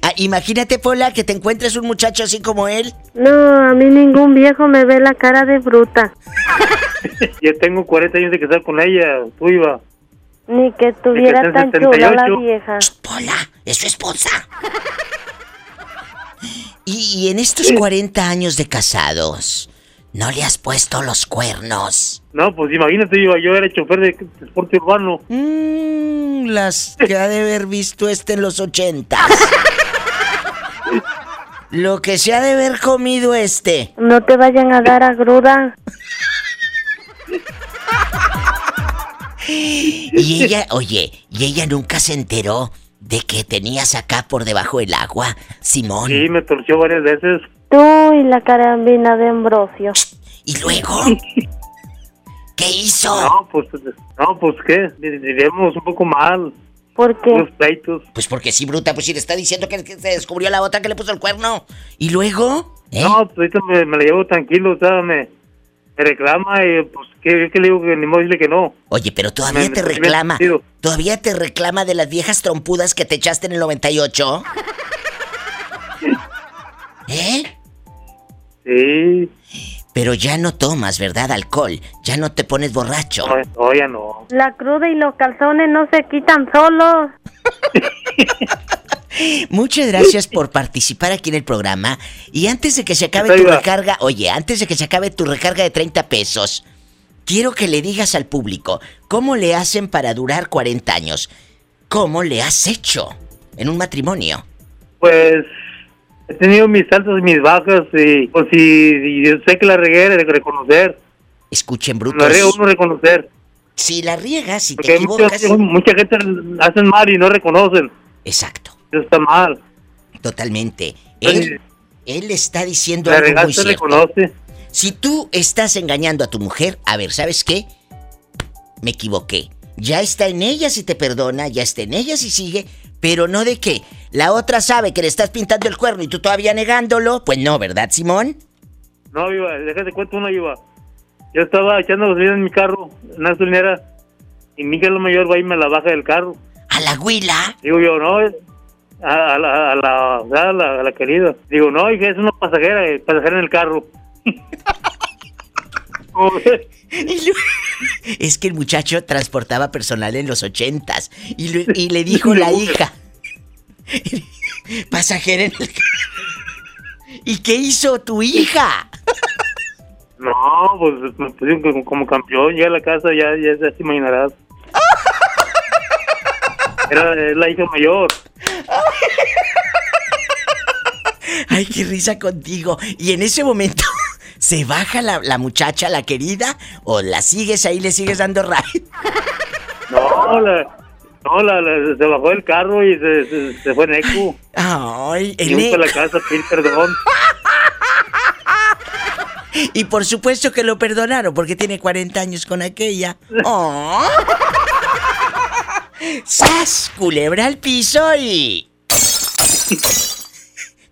Ah, imagínate, Pola, que te encuentres un muchacho así como él. No, a mí ningún viejo me ve la cara de bruta. Ya tengo 40 años de casar con ella, tú iba. Ni que estuviera en tan chula la 78. vieja. Pola, es su esposa. Y, y en estos 40 años de casados, ¿no le has puesto los cuernos? No, pues imagínate, iba, yo era chofer de transporte urbano. Mm, las que ha de haber visto este en los 80. Lo que se ha de haber comido este. No te vayan a dar a gruda. Y ella, oye, y ella nunca se enteró de que tenías acá por debajo del agua, Simón. Sí, me torció varias veces. Tú y la carambina de Ambrosio. ¿Y luego? ¿Qué hizo? No, pues, no, pues qué, vivimos un poco mal. ¿Por qué? Unos pleitos. Pues porque sí, bruta, pues si le está diciendo que, que se descubrió la otra que le puso el cuerno. ¿Y luego? ¿Eh? No, pues ahorita me, me la llevo tranquilo, o sea, me, me reclama y pues, ¿qué, qué le digo? Que ni modo decirle que no. Oye, pero todavía Me- te reclama. ¿Todavía te reclama de las viejas trompudas que te echaste en el 98? ¿Eh? Sí. Pero ya no tomas, ¿verdad? Alcohol. Ya no te pones borracho. No, no, ya no. La cruda y los calzones no se quitan solos. Muchas gracias por participar aquí en el programa. Y antes de que se acabe tu recarga, oye, antes de que se acabe tu recarga de 30 pesos, quiero que le digas al público cómo le hacen para durar 40 años. ¿Cómo le has hecho en un matrimonio? Pues he tenido mis altas y mis bajas y pues si y yo sé que la regué, de reconocer. Escuchen, La brutos. riega uno reconocer. Si la riegas, si te mucha, equivocas. mucha gente hacen mal y no reconocen. Exacto. Eso está mal. Totalmente. Él, él está diciendo La algo muy cierto. reconoce. Si tú estás engañando a tu mujer, a ver, ¿sabes qué? Me equivoqué. Ya está en ella si te perdona, ya está en ella si sigue, pero no de que la otra sabe que le estás pintando el cuerno y tú todavía negándolo. Pues no, ¿verdad, Simón? No, Iba, déjate cuento una, Iba. Yo estaba echando gasolina en mi carro, en una gasolinera, y mi hija la mayor va y me la baja del carro. ¿A la huila? Digo yo, no, a, a la, a, la, a, la, a la querida. Digo, no, hija, es una pasajera, eh, pasajera en el carro. Es que el muchacho transportaba personal en los ochentas y, le- y le dijo la hija, pasajera en el ¿Y qué hizo tu hija? No, pues me pusieron como, como campeón, llegué a la casa, ya, ya, ya te imaginarás. Era la hija mayor. Ay, qué risa contigo. Y en ese momento, ¿se baja la, la muchacha, la querida? ¿O la sigues ahí, le sigues dando ride? No, la, no la, la- se bajó del carro y se, se, se fue en eco. Ay, fue a la eco. casa perdón. Y por supuesto que lo perdonaron porque tiene 40 años con aquella. ¡Oh! ¡Sas! Culebra al piso y.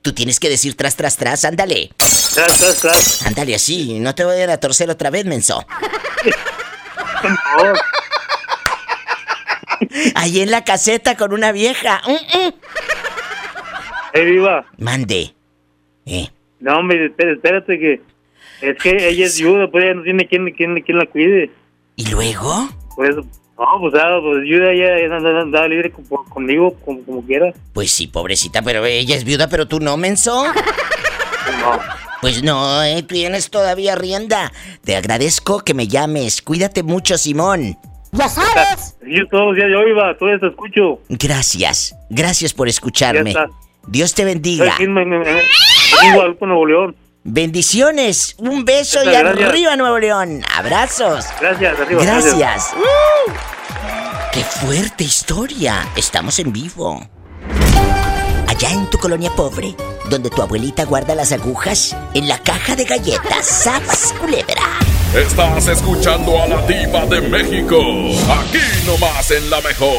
Tú tienes que decir tras, tras, tras, ándale. Tras, tras, tras. Ándale así, no te voy a torcer otra vez, menso. Ahí en la caseta con una vieja. Mm, mm. ¡Eh, viva! Mande. Eh. No, hombre, espérate, espérate que... Es que ella es viuda, pues ella no tiene quien, quien, quien la cuide. ¿Y luego? Por eso... No, pues, ah, pues viuda, ella ella anda, anda libre con- conmigo, como, como quiera. Pues sí, pobrecita, pero ella es viuda, pero tú no, menso. No. Pues no, eh, tienes todavía rienda. Te agradezco que me llames. Cuídate mucho, Simón. Ya sabes. Yo todos días yo iba, todavía te escucho. Gracias. Gracias por escucharme. Ya está. Dios te bendiga. aquí en, en, en- en Guadalupe, Nuevo León. Bendiciones. Un beso y gracias. arriba, Nuevo León. Abrazos. Gracias, arriba. Gracias. ¡Qué fuerte historia! Estamos en vivo. Allá en tu colonia pobre, donde tu abuelita guarda las agujas en la caja de galletas. ¡Sas, culebra! Estás escuchando a la diva de México. Aquí nomás en la mejor.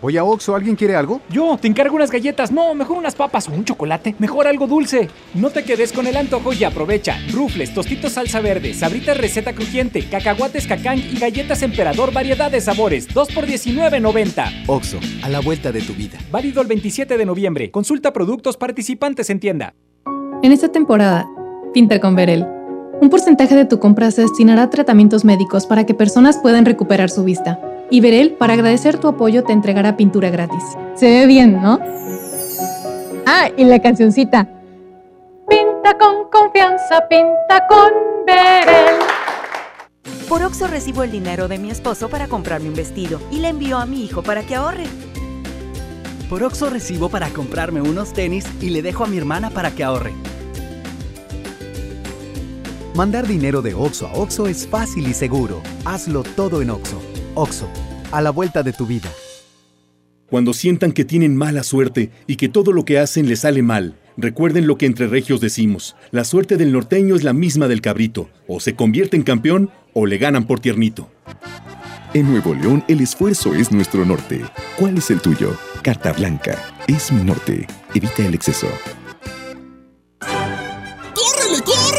Oye, Oxo, ¿alguien quiere algo? Yo, te encargo unas galletas. No, mejor unas papas o un chocolate. Mejor algo dulce. No te quedes con el antojo y aprovecha. Rufles, tostitos salsa verde, sabritas receta crujiente, cacahuates cacán y galletas emperador variedad de sabores. 2 por 19.90. Oxo, a la vuelta de tu vida. Válido el 27 de noviembre. Consulta productos participantes en tienda. En esta temporada, pinta con Verel. Un porcentaje de tu compra se destinará a tratamientos médicos para que personas puedan recuperar su vista. Y Verel, para agradecer tu apoyo, te entregará pintura gratis. Se ve bien, ¿no? Ah, y la cancioncita. Pinta con confianza, pinta con Verel. Por Oxo recibo el dinero de mi esposo para comprarme un vestido y le envío a mi hijo para que ahorre. Por Oxo recibo para comprarme unos tenis y le dejo a mi hermana para que ahorre. Mandar dinero de Oxo a Oxo es fácil y seguro. Hazlo todo en Oxo. Oxo, a la vuelta de tu vida. Cuando sientan que tienen mala suerte y que todo lo que hacen les sale mal, recuerden lo que entre regios decimos. La suerte del norteño es la misma del cabrito. O se convierte en campeón o le ganan por tiernito. En Nuevo León el esfuerzo es nuestro norte. ¿Cuál es el tuyo? Carta Blanca. Es mi norte. Evita el exceso.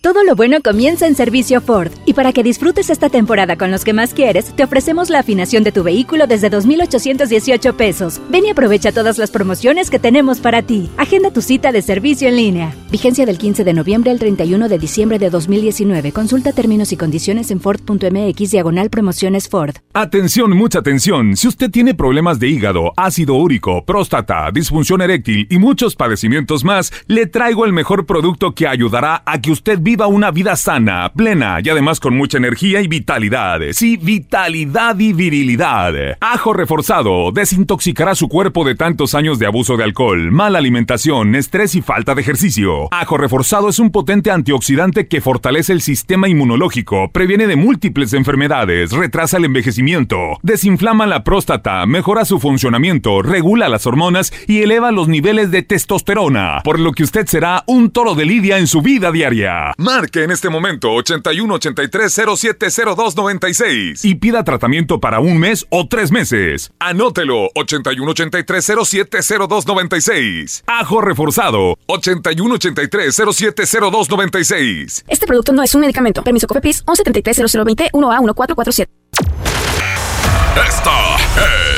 Todo lo bueno comienza en Servicio Ford. Y para que disfrutes esta temporada con los que más quieres, te ofrecemos la afinación de tu vehículo desde 2,818 pesos. Ven y aprovecha todas las promociones que tenemos para ti. Agenda tu cita de servicio en línea. Vigencia del 15 de noviembre al 31 de diciembre de 2019. Consulta términos y condiciones en Ford.mx diagonal promociones Ford. Atención, mucha atención. Si usted tiene problemas de hígado, ácido úrico, próstata, disfunción eréctil y muchos padecimientos más, le traigo el mejor producto que ayudará a que usted viva una vida sana, plena y además con mucha energía y vitalidad. Sí, vitalidad y virilidad. Ajo reforzado desintoxicará su cuerpo de tantos años de abuso de alcohol, mala alimentación, estrés y falta de ejercicio. Ajo reforzado es un potente antioxidante que fortalece el sistema inmunológico, previene de múltiples enfermedades, retrasa el envejecimiento, desinflama la próstata, mejora su funcionamiento, regula las hormonas y eleva los niveles de testosterona, por lo que usted será un toro de lidia en su vida diaria. Marque en este momento 81 83 0702 96 y pida tratamiento para un mes o tres meses. Anótelo 81 83 0702 96. Ajo reforzado 81 83 0702 96. Este producto no es un medicamento. Permiso COFEPRIS 1133 0020 1A1447. Esta es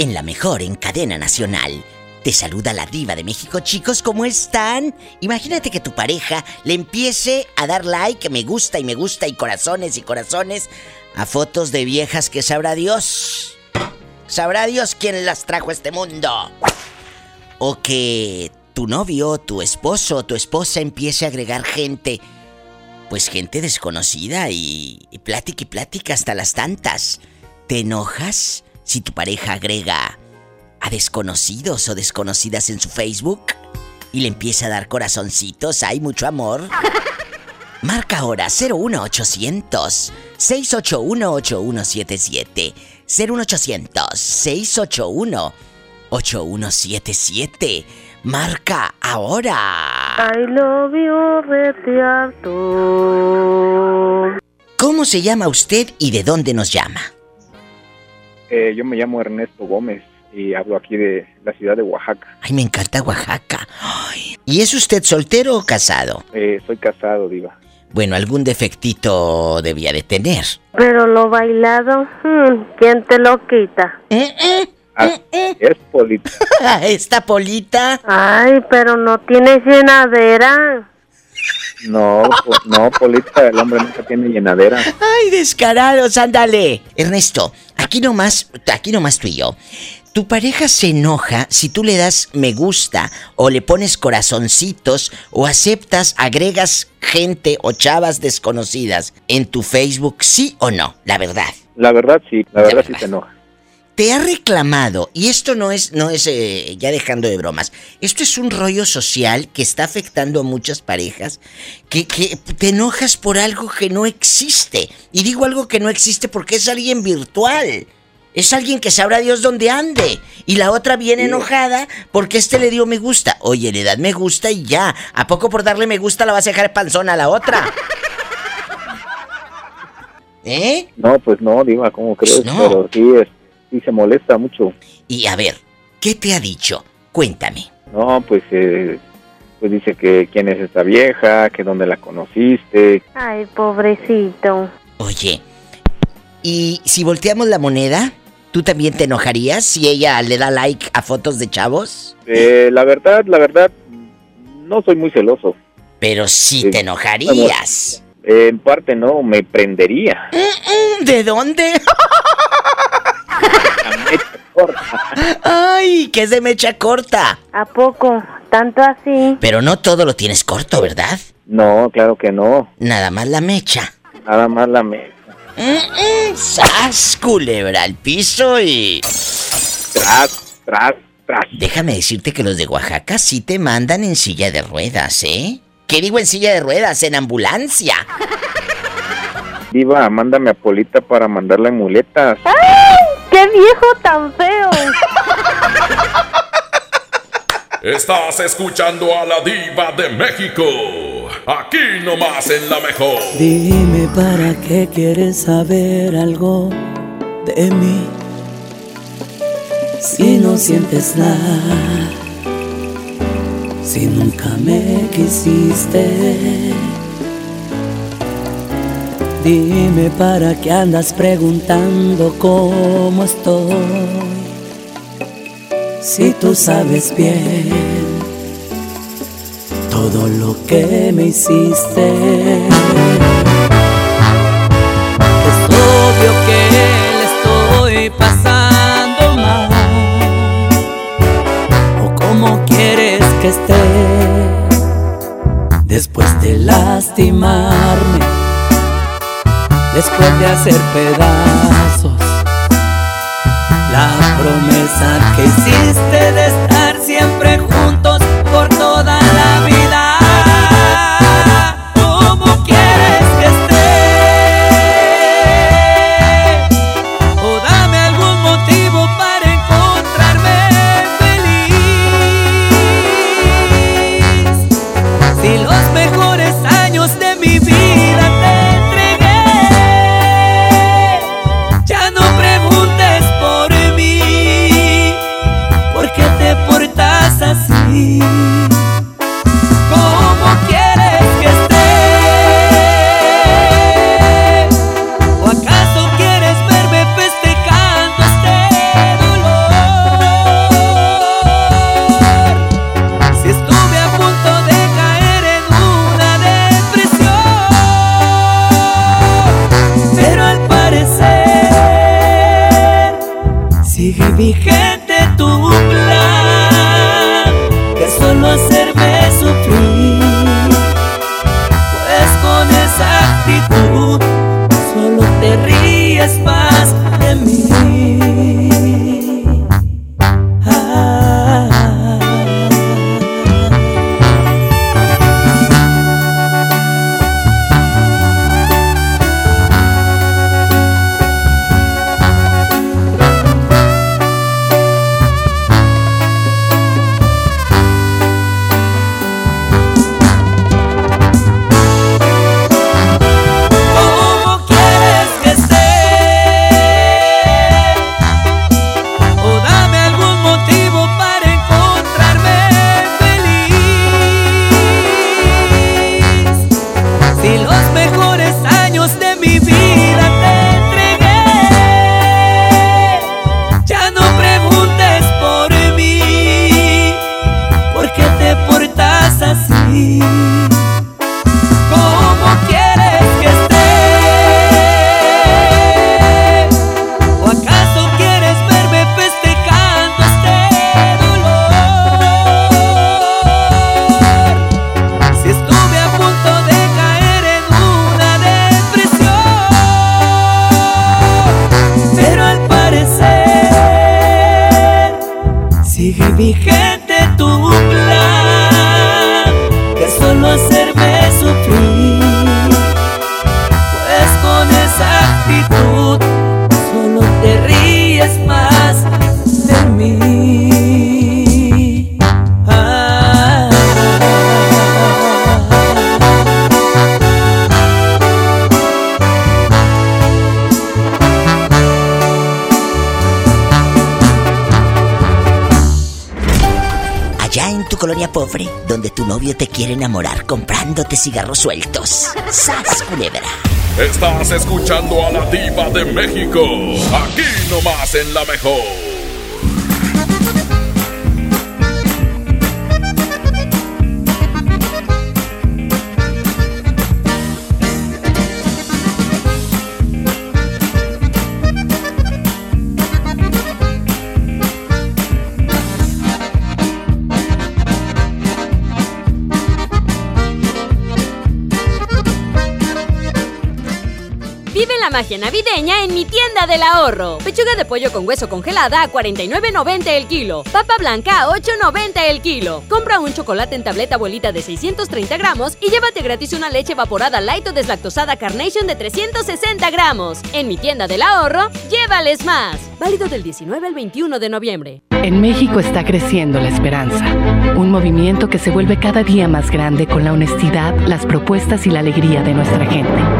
En la mejor en cadena nacional. Te saluda la diva de México, chicos, ¿cómo están? Imagínate que tu pareja le empiece a dar like, me gusta y me gusta y corazones y corazones a fotos de viejas que sabrá Dios. Sabrá Dios quién las trajo a este mundo. O que tu novio, tu esposo o tu esposa empiece a agregar gente, pues gente desconocida y, y plática y plática hasta las tantas. ¿Te enojas si tu pareja agrega a desconocidos o desconocidas en su Facebook y le empieza a dar corazoncitos? Hay mucho amor. Marca ahora 01800 681 8177 01800 681 8177 Marca ahora. I love you. ¿Cómo se llama usted y de dónde nos llama? Eh, yo me llamo Ernesto Gómez y hablo aquí de la ciudad de Oaxaca. Ay, me encanta Oaxaca. Ay. ¿Y es usted soltero o casado? Eh, soy casado, diva. Bueno, algún defectito debía de tener. Pero lo bailado, hmm, ¿quién te lo quita? Ah, es Polita. Esta Polita. Ay, pero no tienes llenadera. No, no, Polita, el hombre nunca tiene llenadera. Ay, descarados, ándale. Ernesto, aquí nomás, aquí nomás tú y yo. Tu pareja se enoja si tú le das me gusta o le pones corazoncitos o aceptas, agregas gente o chavas desconocidas en tu Facebook, sí o no, la verdad. La verdad sí, la verdad sí se enoja. Te ha reclamado, y esto no es, no es, eh, ya dejando de bromas, esto es un rollo social que está afectando a muchas parejas, que, que te enojas por algo que no existe. Y digo algo que no existe porque es alguien virtual. Es alguien que sabrá Dios dónde ande. Y la otra viene enojada porque este le dio me gusta. Oye, le das me gusta y ya. ¿A poco por darle me gusta la vas a dejar panzona a la otra? ¿Eh? No, pues no, Diva, ¿cómo crees? No. Pero sí, es, sí se molesta mucho. Y a ver, ¿qué te ha dicho? Cuéntame. No, pues, eh, pues dice que quién es esta vieja, que dónde la conociste. Ay, pobrecito. Oye, ¿y si volteamos la moneda? ¿Tú también te enojarías si ella le da like a fotos de chavos? Eh, la verdad, la verdad, no soy muy celoso. Pero sí te enojarías. Eh, en parte no, me prendería. Mm, ¿De dónde? Ay, que es de mecha corta. ¿A poco? ¿Tanto así? Pero no todo lo tienes corto, ¿verdad? No, claro que no. Nada más la mecha. Nada más la me... Mm, mm, ¡Sas, culebra al piso y... Tras, tras, tras. Déjame decirte que los de Oaxaca sí te mandan en silla de ruedas, ¿eh? ¿Qué digo en silla de ruedas? En ambulancia. Diva, mándame a Polita para mandarla en muletas. ¡Ay! ¡Qué viejo tan feo! Estás escuchando a la diva de México. Aquí nomás en la mejor. Dime para qué quieres saber algo de mí. Si no sientes nada, si nunca me quisiste. Dime para qué andas preguntando cómo estoy. Si tú sabes bien todo lo que me hiciste. Es obvio que le estoy pasando mal. ¿O cómo quieres que esté después de lastimarme? Después de hacer pedazos. La promesa que hiciste de estar siempre juntos sigue cigarros sueltos. ¡Sas, culebra! Estás escuchando a la diva de México. Aquí nomás en la mejor. Navideña en mi tienda del ahorro. Pechuga de pollo con hueso congelada a 49.90 el kilo. Papa blanca a 8.90 el kilo. Compra un chocolate en tableta abuelita de 630 gramos y llévate gratis una leche evaporada light o deslactosada Carnation de 360 gramos. En mi tienda del ahorro, llévales más. Válido del 19 al 21 de noviembre. En México está creciendo la esperanza, un movimiento que se vuelve cada día más grande con la honestidad, las propuestas y la alegría de nuestra gente.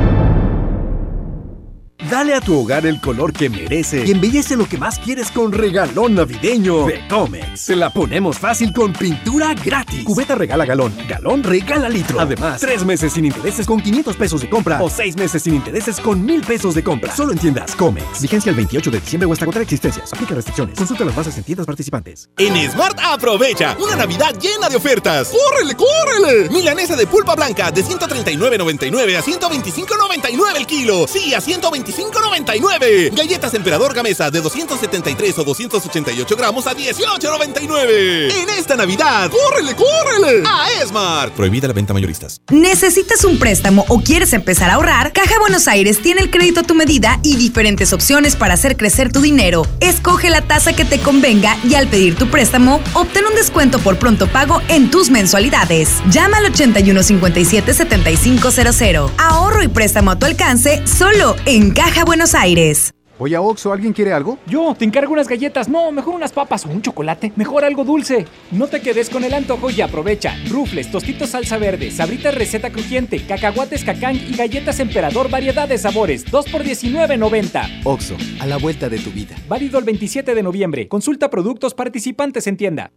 Dale a tu hogar el color que merece y embellece lo que más quieres con regalón navideño de Comex. Se la ponemos fácil con pintura gratis. Cubeta regala galón, galón regala litro. Además, tres meses sin intereses con 500 pesos de compra o seis meses sin intereses con 1000 pesos de compra. Solo en tiendas Comex. Vigencia el 28 de diciembre o hasta contra existencias. Aplica restricciones. Consulta las bases en tiendas participantes. En Smart aprovecha una Navidad llena de ofertas. ¡Córrele, córrele! Milanesa de pulpa blanca de 139.99 a 125.99 el kilo. Sí, a 125.99. Galletas Emperador Gamesa de 273 o 288 gramos a 18.99. En esta Navidad, ¡córrele, córrele! A Smart. Prohibida la venta mayoristas. ¿Necesitas un préstamo o quieres empezar a ahorrar? Caja Buenos Aires tiene el crédito a tu medida y diferentes opciones para hacer crecer tu dinero. Escoge la tasa que te convenga y al pedir tu préstamo, obtén un descuento por pronto pago en tus mensualidades. Llama al 8157-7500. Ahorro y préstamo a tu alcance solo en Caja Buenos Aires. Oye, Oxo, ¿alguien quiere algo? Yo, te encargo unas galletas. No, mejor unas papas o un chocolate. Mejor algo dulce. No te quedes con el antojo y aprovecha. Rufles, tostitos salsa verde, sabritas receta crujiente, cacahuates cacán y galletas emperador variedad de sabores. 2 por 19.90. Oxo, a la vuelta de tu vida. Válido el 27 de noviembre. Consulta productos participantes en tienda.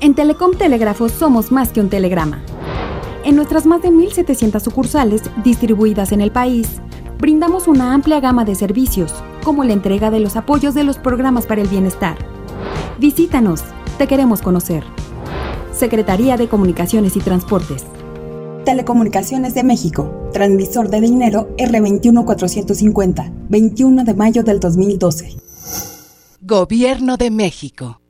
En Telecom Telégrafos somos más que un telegrama. En nuestras más de 1.700 sucursales distribuidas en el país, brindamos una amplia gama de servicios, como la entrega de los apoyos de los programas para el bienestar. Visítanos, te queremos conocer. Secretaría de Comunicaciones y Transportes. Telecomunicaciones de México, transmisor de dinero R21450, 21 de mayo del 2012. Gobierno de México.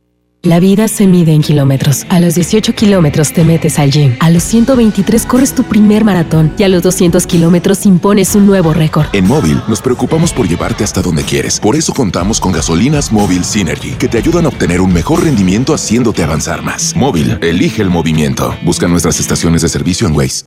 La vida se mide en kilómetros. A los 18 kilómetros te metes al gym. A los 123 corres tu primer maratón. Y a los 200 kilómetros impones un nuevo récord. En Móvil nos preocupamos por llevarte hasta donde quieres. Por eso contamos con gasolinas Móvil Synergy, que te ayudan a obtener un mejor rendimiento haciéndote avanzar más. Móvil, elige el movimiento. Busca nuestras estaciones de servicio en Waze.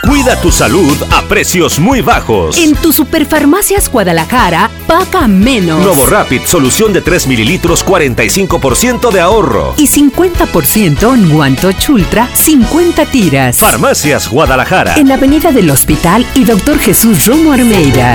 Cuida tu salud a precios muy bajos. En tu Superfarmacias Guadalajara, paga menos. Nuevo Rapid, solución de 3 mililitros, 45% de ahorro. Y 50% en Guantoch Ultra, 50 tiras. Farmacias Guadalajara. En la Avenida del Hospital y Doctor Jesús Romo Armeida.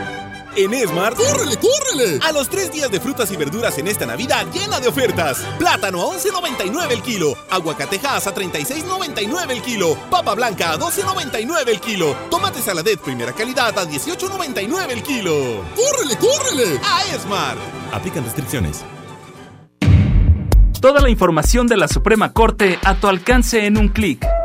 En Esmar, ¡córrele, córrele! A los tres días de frutas y verduras en esta Navidad llena de ofertas. Plátano a 11.99 el kilo. Aguacatejas a 36.99 el kilo. Papa blanca a 12.99 el kilo. Tomate saladet primera calidad a 18.99 el kilo. ¡Córrele, córrele! A Esmar. Aplican restricciones. Toda la información de la Suprema Corte a tu alcance en un clic.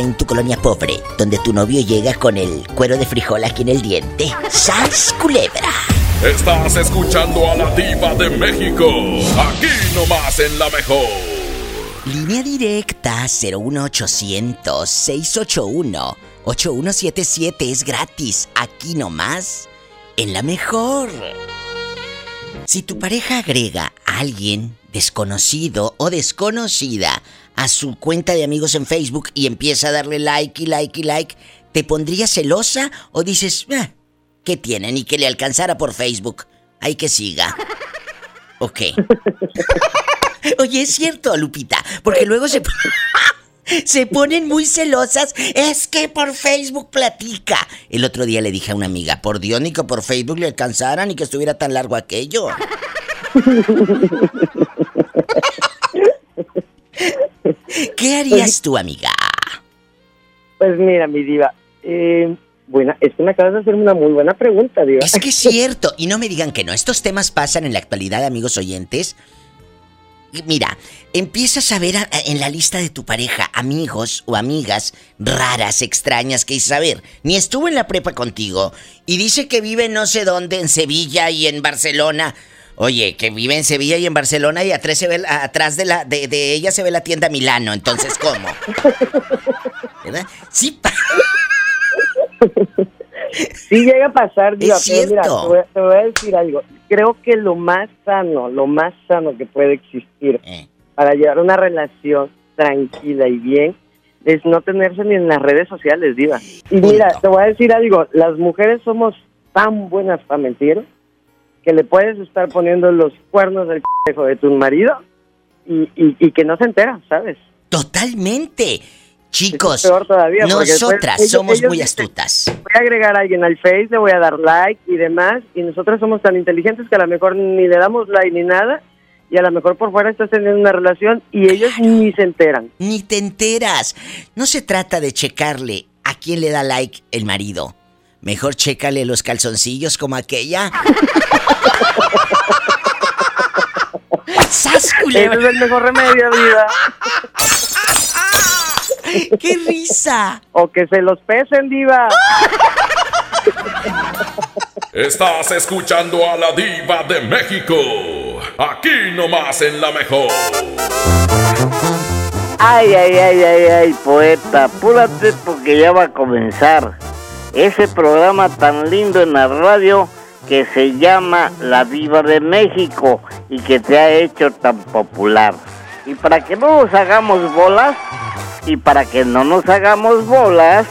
En tu colonia pobre, donde tu novio llega con el cuero de frijol aquí en el diente. ¡Sas, culebra! Estás escuchando a la diva de México, aquí nomás en la mejor. Línea directa 01800 681 8177 es gratis, aquí nomás en la mejor. Si tu pareja agrega a alguien desconocido o desconocida a su cuenta de amigos en Facebook y empieza a darle like y like y like, ¿te pondrías celosa o dices, "Ah, ¿qué tiene? Ni que le alcanzara por Facebook? Hay que siga. Ok. Oye, es cierto, Lupita, porque luego se... Se ponen muy celosas. Es que por Facebook platica. El otro día le dije a una amiga, por Dios, ni que por Facebook le alcanzara, ni que estuviera tan largo aquello. ¿Qué harías tú, amiga? Pues mira, mi diva, eh, buena, es que me acabas de hacer una muy buena pregunta, diva. Es que es cierto, y no me digan que no. Estos temas pasan en la actualidad, amigos oyentes. Mira, empiezas a ver a- a- en la lista de tu pareja amigos o amigas raras, extrañas, que dices, a ver, ni estuvo en la prepa contigo y dice que vive no sé dónde, en Sevilla y en Barcelona. Oye, que vive en Sevilla y en Barcelona y atrás, se ve, atrás de, la, de, de ella se ve la tienda Milano, entonces ¿cómo? ¿Verdad? Sí, pa- Sí llega a pasar, Es pero mira, te cierto. voy, a- te voy a decir algo. Creo que lo más sano, lo más sano que puede existir Eh. para llevar una relación tranquila y bien es no tenerse ni en las redes sociales, diva. Y mira, te voy a decir algo, las mujeres somos tan buenas para mentir que le puedes estar poniendo los cuernos del c de tu marido y, y- y que no se entera, ¿sabes? Totalmente. Chicos, peor todavía, después nosotras ellos- somos ellos muy astutas. Voy a agregar a alguien al Face, le voy a dar like y demás, y nosotros somos tan inteligentes que a lo mejor ni le damos like ni nada, y a lo mejor por fuera estás teniendo una relación y ellos ni se enteran. Ni te enteras. No se trata de checarle a quién le da like el marido. Mejor chécale los calzoncillos como aquella. ¡Sas, culebra! Ese es el mejor remedio, vida. ¡Qué risa! O que se los pesen, diva. Estás escuchando a la diva de México, aquí nomás en la mejor. Ay, ay, ay, ay, ay, poeta, apúrate porque ya va a comenzar ese programa tan lindo en la radio que se llama La Diva de México y que te ha hecho tan popular. Y para que no nos hagamos bolas, y para que no nos hagamos bolas,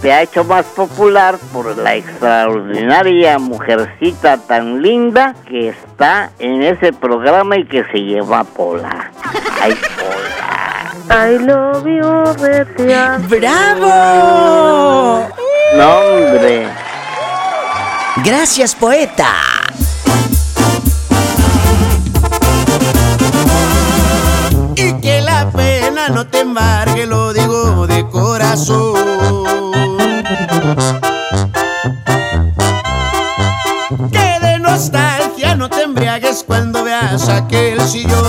te ha hecho más popular por la extraordinaria mujercita tan linda que está en ese programa y que se llama Pola. Ay, Pola. I love you. ¡Bravo! No, hombre. Gracias, poeta. Y que la pena no te embargue, lo digo de corazón. Que de nostalgia no te embriagues cuando veas aquel sillón.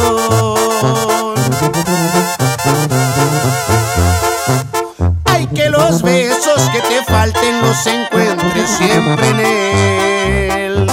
Los besos que te falten los encuentres siempre en él.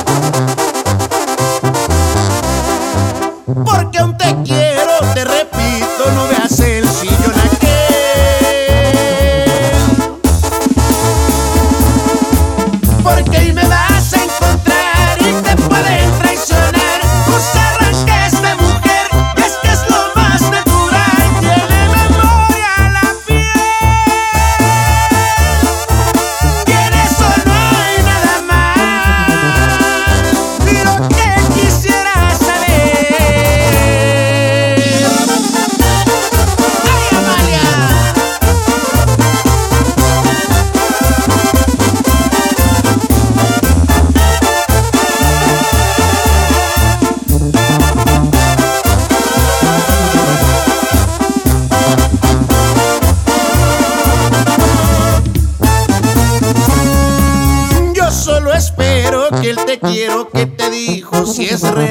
Es real.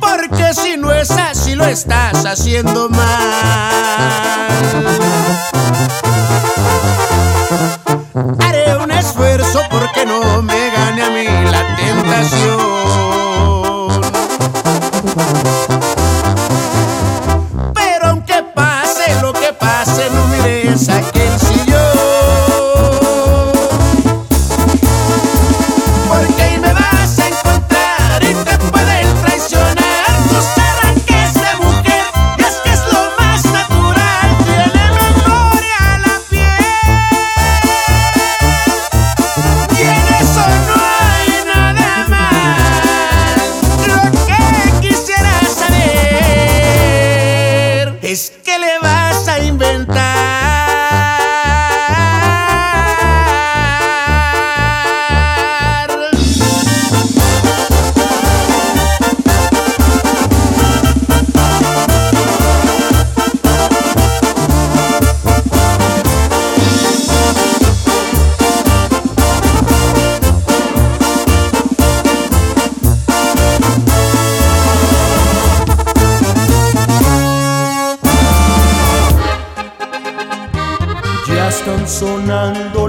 Porque si no es así lo estás haciendo mal.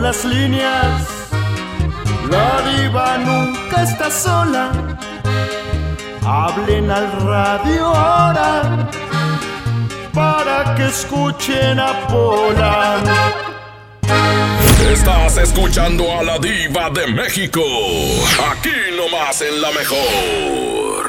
Las líneas. La diva nunca está sola. Hablen al radio ahora para que escuchen a Pola. Estás escuchando a la diva de México. Aquí nomás en la mejor.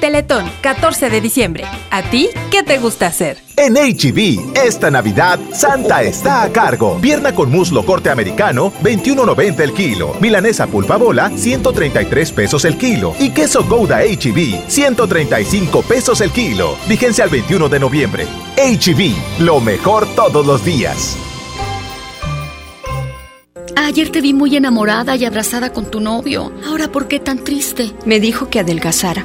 Teletón, 14 de diciembre. ¿A ti qué te gusta hacer? En HB, esta Navidad, Santa está a cargo. Pierna con muslo corte americano, 21.90 el kilo. Milanesa pulpa bola, 133 pesos el kilo. Y queso Gouda HB, 135 pesos el kilo. Vigencia al 21 de noviembre. HB, lo mejor todos los días. Ayer te vi muy enamorada y abrazada con tu novio. Ahora, ¿por qué tan triste? Me dijo que adelgazara.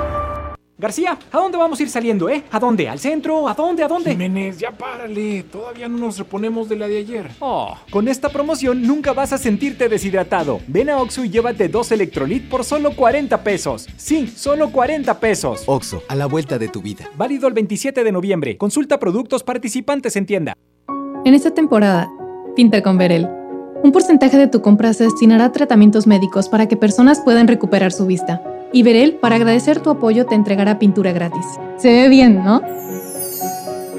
García, ¿a dónde vamos a ir saliendo, eh? ¿A dónde? ¿Al centro? ¿A dónde? ¿A dónde? Jiménez, ya párale. Todavía no nos reponemos de la de ayer. Oh, con esta promoción nunca vas a sentirte deshidratado. Ven a Oxxo y llévate dos Electrolit por solo 40 pesos. Sí, solo 40 pesos. Oxo, a la vuelta de tu vida. Válido el 27 de noviembre. Consulta productos participantes en tienda. En esta temporada, pinta con Verel. Un porcentaje de tu compra se destinará a tratamientos médicos para que personas puedan recuperar su vista. Y Verel, para agradecer tu apoyo, te entregará pintura gratis. Se ve bien, ¿no?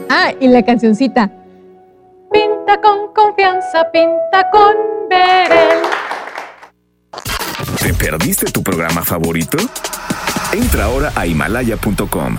Ah, y la cancioncita. Pinta con confianza, pinta con Verel. ¿Te perdiste tu programa favorito? Entra ahora a himalaya.com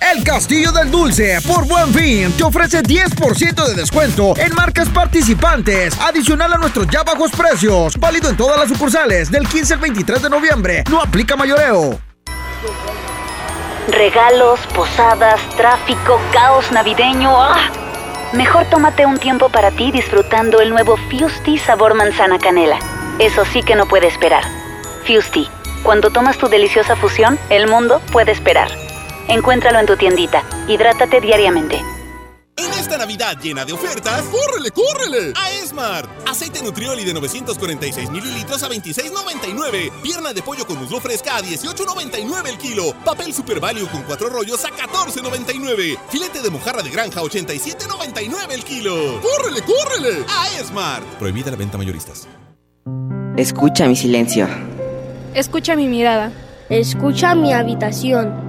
El Castillo del Dulce, por Buen Fin, te ofrece 10% de descuento en marcas participantes, adicional a nuestros ya bajos precios. Válido en todas las sucursales del 15 al 23 de noviembre. No aplica mayoreo. Regalos, posadas, tráfico, caos navideño. ¡Ah! Mejor tómate un tiempo para ti disfrutando el nuevo Fusti sabor manzana canela. Eso sí que no puede esperar. Fusti, cuando tomas tu deliciosa fusión, el mundo puede esperar. Encuéntralo en tu tiendita. Hidrátate diariamente. En esta Navidad llena de ofertas, ¡córrele, córrele! A Esmart. Aceite Nutrioli de 946 mililitros a 26.99. Pierna de pollo con muslo fresca a 18.99 el kilo. Papel Super Value con cuatro rollos a 14.99. Filete de mojarra de granja a 87.99 el kilo. ¡Córrele, córrele! A Esmart. Prohibida la venta mayoristas. Escucha mi silencio. Escucha mi mirada. Escucha mi habitación.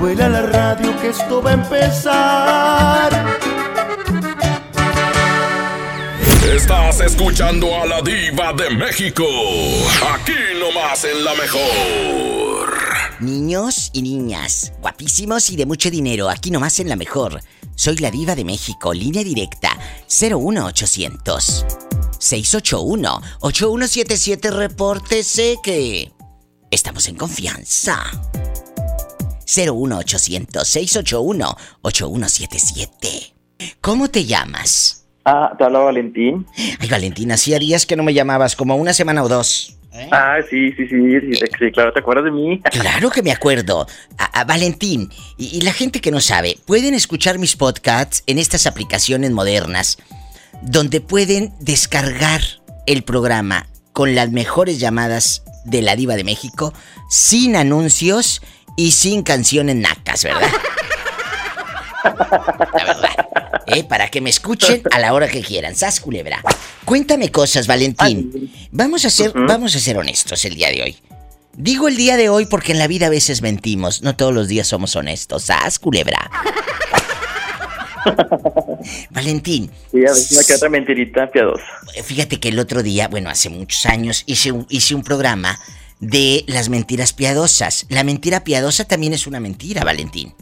Súbele a la radio que esto va a empezar. Estás escuchando a la diva de México. Aquí nomás en la mejor. Niños y niñas, guapísimos y de mucho dinero, aquí nomás en la mejor. Soy la diva de México, línea directa 01800 681 8177, repórtese que estamos en confianza. 01800 681 8177. ¿Cómo te llamas? Ah, te habla Valentín. Ay, Valentín, hacía días que no me llamabas, como una semana o dos. Ah, sí, sí, sí, sí, sí, claro, ¿te acuerdas de mí? Claro que me acuerdo. A- a Valentín, y, y la gente que no sabe, pueden escuchar mis podcasts en estas aplicaciones modernas, donde pueden descargar el programa con las mejores llamadas de la diva de México, sin anuncios y sin canciones nacas, ¿verdad? La verdad. ¿eh? Para que me escuchen a la hora que quieran. Sas culebra. Cuéntame cosas, Valentín. Vamos a ser, vamos a ser honestos el día de hoy. Digo el día de hoy porque en la vida a veces mentimos. No todos los días somos honestos. Sas culebra. Valentín. Sí, a veces queda otra mentirita piadosa. Fíjate que el otro día, bueno, hace muchos años, hice un, hice un programa de las mentiras piadosas. La mentira piadosa también es una mentira, Valentín.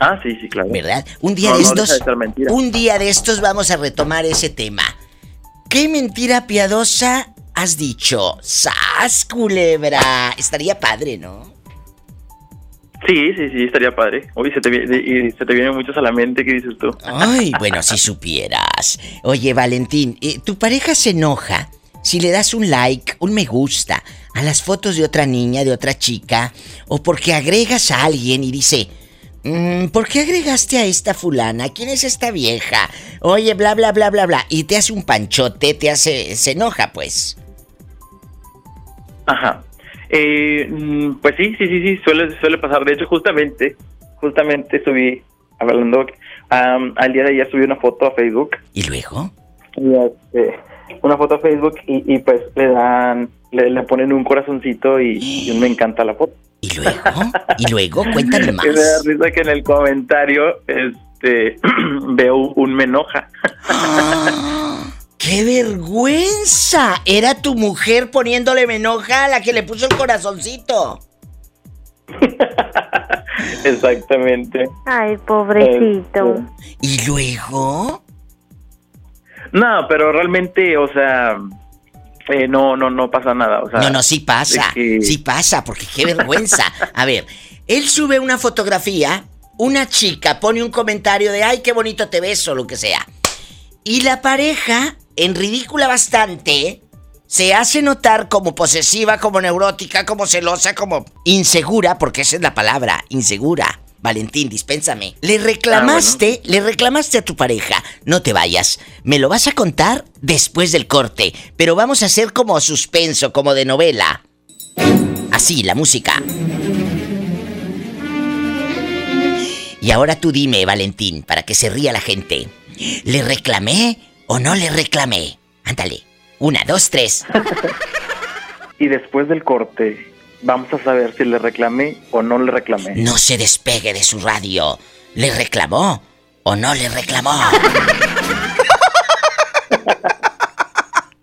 Ah, sí, sí, claro. ¿Verdad? Un día No, de no estos. deja de un día de estos vamos a retomar ese tema. ¿Qué mentira piadosa has dicho? ¡Sas, culebra! Estaría padre, ¿no? Sí, sí, sí, estaría padre. Uy, se te, se te vienen muchos a la mente, ¿qué dices tú? Ay, bueno, si supieras. Oye, Valentín, eh, ¿tu pareja se enoja si le das un like, un me gusta a las fotos de otra niña, de otra chica? O porque agregas a alguien y dice, "Mm, ¿por qué agregaste a esta fulana? ¿Quién es esta vieja? Oye, bla, bla, bla, bla, bla. Y te hace un panchote, te hace... se enoja, pues. Ajá. Eh, mm, pues sí, sí, sí, sí, suele, suele pasar. De hecho, justamente, justamente subí, hablando, am, al día de ayer subí una foto a Facebook. ¿Y luego? Y, este, una foto a Facebook y, y, pues le dan, le, le ponen un corazoncito y, y me encanta la foto. ¿Y luego? ¿Y luego? Cuéntame más. Y me da risa que en el comentario, este, veo un me enoja. ¡Qué vergüenza! Era tu mujer poniéndole me enoja a la que le puso el corazoncito. Exactamente. Ay, pobrecito. ¿Y luego? No, pero realmente, o sea, eh, no, no, no pasa nada. O sea, No, no, sí pasa. que- Sí pasa, porque qué vergüenza. A ver, él sube una fotografía, una chica pone un comentario de ay, qué bonito te ves o lo que sea. Y la pareja, en ridícula bastante, se hace notar como posesiva, como neurótica, como celosa, como insegura, porque esa es la palabra, insegura. Valentín, dispénsame. Le reclamaste, le reclamaste a tu pareja. No te vayas. Me lo vas a contar después del corte. Pero vamos a hacer como suspenso, como de novela. Así, la música. Y ahora tú dime, Valentín, para que se ría la gente. ¿Le reclamé o no le reclamé? Ándale. Una, dos, tres. y después del corte, vamos a saber si le reclamé o no le reclamé. No se despegue de su radio. ¿Le reclamó o no le reclamó?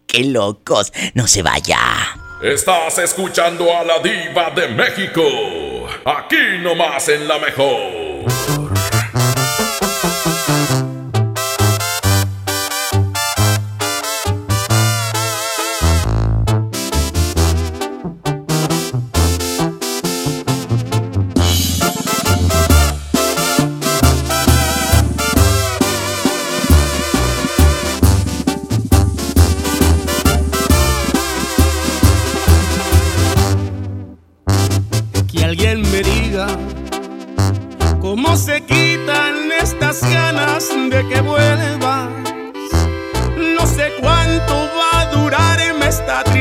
¡Qué locos! No se vaya. Estás escuchando a la diva de México. Aquí nomás en la mejor.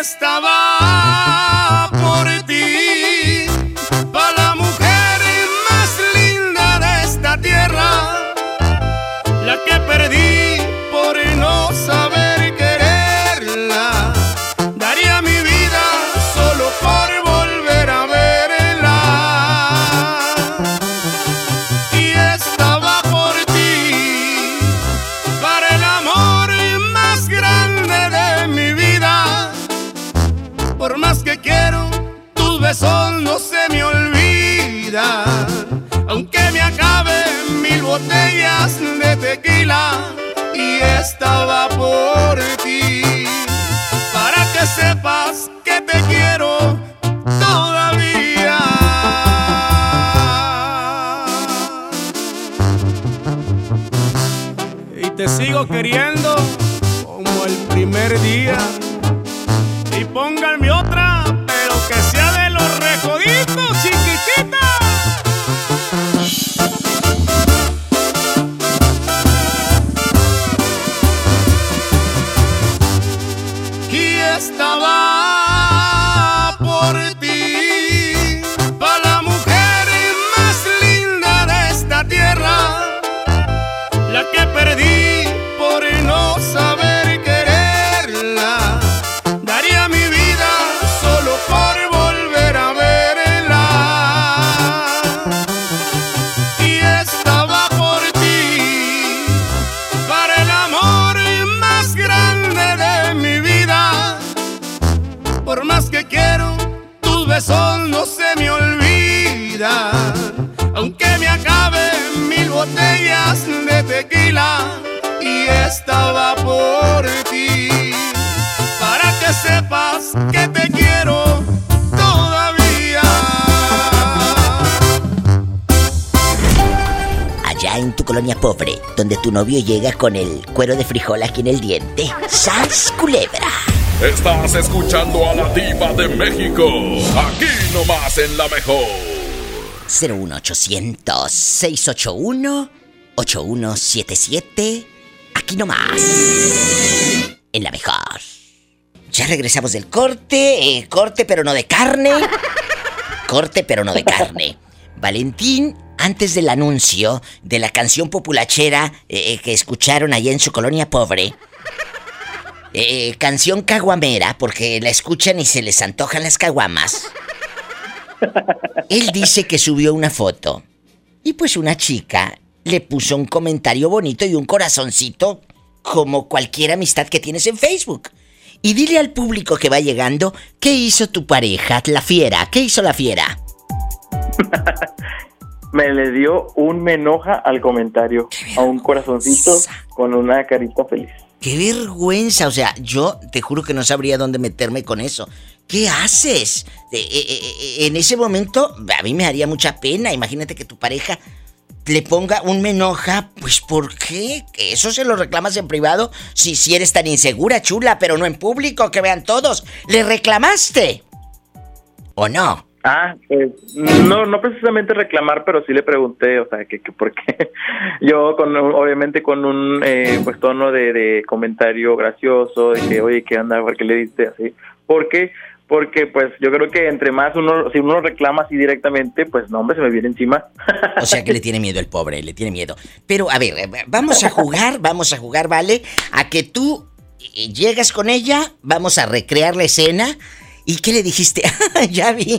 Estaba botellas de tequila, y estaba por ti. Para que sepas que te quiero todavía. Y te sigo queriendo como el primer día. Y pónganme otra, pero colonia pobre, donde tu novio llega con el cuero de frijol aquí en el diente. ¡Sas, culebra! Estás escuchando a la diva de México. Aquí nomás en la mejor. 01800 681 8177. Aquí nomás. En la mejor. Ya regresamos del corte. eh, corte, pero no de carne. Corte, pero no de carne. Valentín, antes del anuncio de la canción populachera eh, eh, que escucharon allá en su colonia pobre. eh, canción caguamera, porque la escuchan y se les antojan las caguamas. Él dice que subió una foto. Y pues una chica le puso un comentario bonito y un corazoncito como cualquier amistad que tienes en Facebook. Y dile al público que va llegando, ¿qué hizo tu pareja, la fiera? ¿Qué hizo la fiera? Me le dio un me enoja al comentario, a un corazoncito con una carita feliz. ¡Qué vergüenza! O sea, yo te juro que no sabría dónde meterme con eso. ¿Qué haces? Eh, eh, eh, en ese momento, a mí me haría mucha pena. Imagínate que tu pareja le ponga un me enoja. Pues, ¿por qué? Eso se lo reclamas en privado. Si, si eres tan insegura, chula, pero no en público, que vean todos. ¿Le reclamaste? ¿O no? Ah, pues, no, no precisamente reclamar, pero sí le pregunté, o sea, que, que por qué. Yo, con, obviamente, con un eh, pues tono de, de, comentario gracioso, de que, oye, ¿qué anda? ¿Por qué le diste así? ¿Por qué? Porque, pues, yo creo que entre más uno, si uno reclama así directamente, pues, no, hombre, se me viene encima. O sea, que le tiene miedo el pobre, le tiene miedo. Pero, a ver, vamos a jugar, vamos a jugar, ¿vale? A que tú eh, llegas con ella, vamos a recrear la escena ¿Y qué le dijiste? ya vi.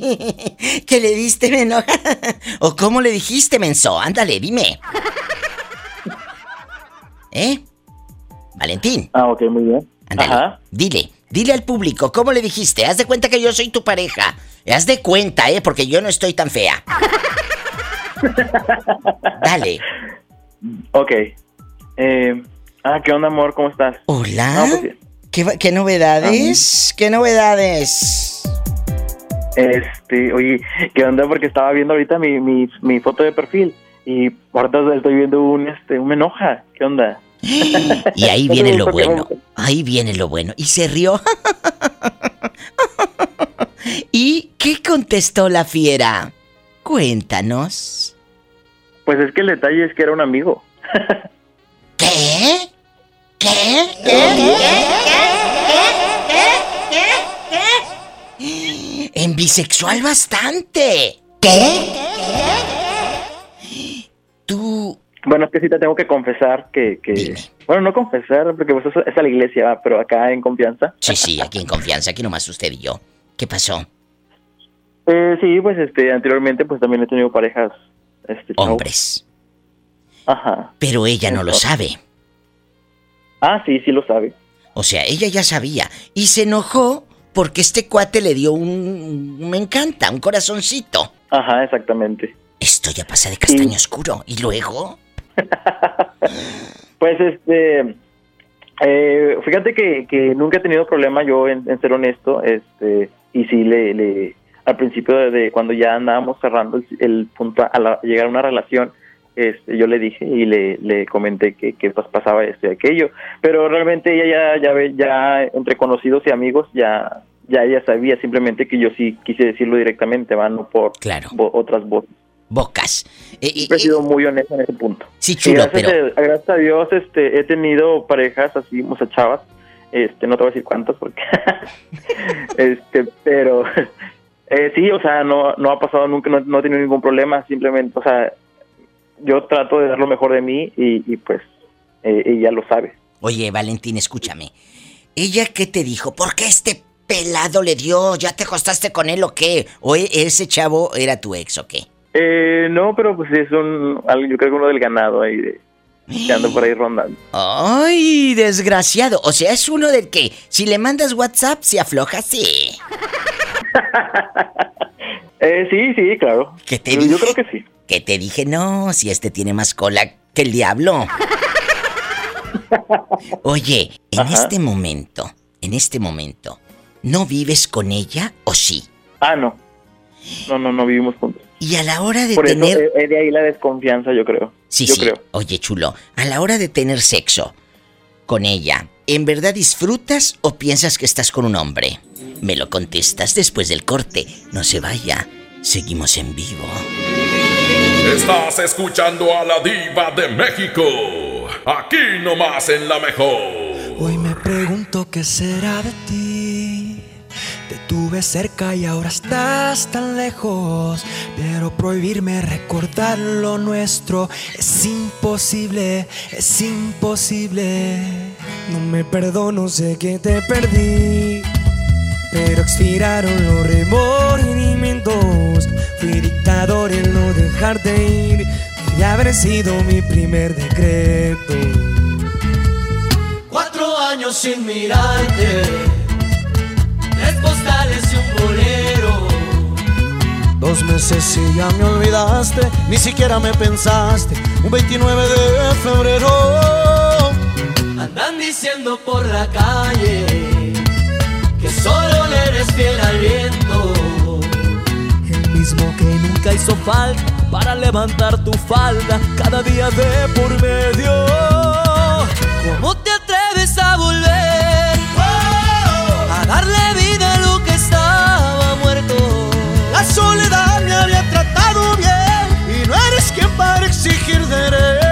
¿Qué le diste, meno? ¿O cómo le dijiste, menso? Ándale, dime. ¿Eh? Valentín. Ah, ok, muy bien. Ándale. Dile, dile al público, ¿cómo le dijiste? Haz de cuenta que yo soy tu pareja. Haz de cuenta, ¿eh? Porque yo no estoy tan fea. Dale. Ok. Eh, ah, ¿qué onda, amor? ¿Cómo estás? Hola. Pues ¿Qué, novedades? ¿Qué novedades? Este, oye, ¿qué onda? Porque estaba viendo ahorita mi, mi, mi foto de perfil y ahorita estoy viendo un, este, un enoja. ¿Qué onda? Y ahí viene lo bueno. Ahí viene lo bueno. Y se rió. ¿Y qué contestó la fiera? Cuéntanos. Pues es que el detalle es que era un amigo. ¿Qué? ¿Qué? ¿Qué? ¿Qué? ¿Qué? En bisexual bastante. ¿Qué? Tú. Bueno, es que sí te tengo que confesar que. que... Bueno, no confesar, porque vos es a la iglesia, pero acá en confianza. Sí, sí, aquí en confianza, aquí nomás usted y yo. ¿Qué pasó? Eh, sí, pues este, anteriormente pues también he tenido parejas. Este, Hombres. Ajá. Pero ella no lo sabe. Ah, sí, sí lo sabe. O sea, ella ya sabía. Y se enojó porque este cuate le dio un... Me encanta, un corazoncito. Ajá, exactamente. Esto ya pasa de castaño oscuro. ¿Y luego? pues este... Eh, fíjate que, que, nunca he tenido problema yo en, ser honesto. este Y sí, le, le al principio de, cuando ya andábamos cerrando el, punto a llegar a una relación este, yo le dije y le, le comenté que, que pues, pasaba esto y aquello, pero realmente ella ya, ya, ya entre conocidos y amigos ya, ya ella sabía simplemente que yo sí quise decirlo directamente, va, no por otras voces. Bocas. Eh, he sido muy honesto en ese punto. Sí, chulo, gracias, pero... gracias a Dios este, he tenido parejas así, muchas chavas, este, no te voy a decir cuántas porque... este, pero... Eh, sí, o sea, no, no ha pasado nunca, no, no he tenido ningún problema, simplemente, o sea, yo trato de dar lo mejor de mí y, pues eh, ella lo sabe. Oye, Valentín, escúchame. ¿Ella qué te dijo? ¿Por qué este pelado le dio? ¿Ya te acostaste con él o qué? ¿O e, ese chavo era tu ex o qué? Eh, no, pero pues es un, yo creo que uno del ganado ahí de, que anda por ahí rondando. ¡Ay, desgraciado! O sea, es uno del que si le mandas WhatsApp se afloja, sí. eh, sí, sí, claro. ¿Qué te Yo creo que sí. Que te dije, no, si este tiene más cola que el diablo. Oye, en este momento, en este momento, ¿no vives con ella o sí? Ah, no. No, no, no vivimos juntos. Y a la hora de tener. Eso, de ahí la desconfianza, yo creo. Sí, yo sí. Creo. Oye, chulo, a la hora de tener sexo con ella, ¿en verdad disfrutas o piensas que estás con un hombre? Me lo contestas después del corte. No se vaya. Seguimos en vivo. Estás escuchando a la diva de México. Aquí nomás en la mejor. Hoy me pregunto qué será de ti. Te tuve cerca y ahora estás tan lejos. Pero prohibirme recordar lo nuestro es imposible, es imposible. No me perdono, sé que te perdí. Pero expiraron los remordimientos. Dejarte ir. Debe haber sido mi primer decreto. años sin mirarte. Tres postales y un bolero. Dos meses y ya me olvidaste, ni siquiera me pensaste. Un 29 de febrero. Andan diciendo por la calle que solo le eres fiel al viento. El mismo que nunca hizo falta para levantar tu falda cada día de por medio. ¿Cómo te atreves a volver? A darle vida a lo que estaba muerto. La soledad me había tratado bien y no eres quien para exigir derecho.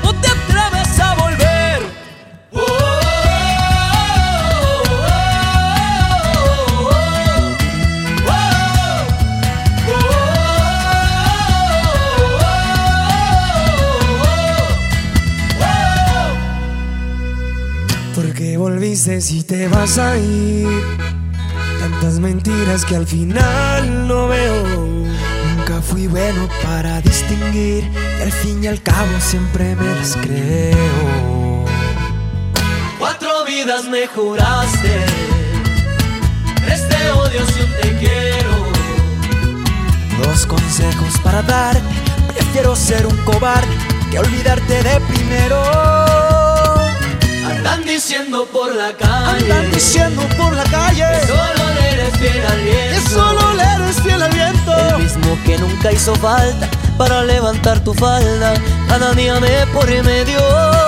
¿Cómo te atreves a volver? ¿Por qué volviste si te vas a ir? Tantas mentiras que al final no veo. Fui bueno para distinguir y al fin y al cabo siempre me las creo. Cuatro vidas me juraste. Tres te odio y un te quiero. Dos consejos para dar. Prefiero ser un cobarde que olvidarte de primero. Andan diciendo por la calle. Andan diciendo por la calle. Que solo le eres fiel al viento. Que solo le eres fiel al viento. El mismo que nunca hizo falta para levantar tu falda. Cada día de por medio.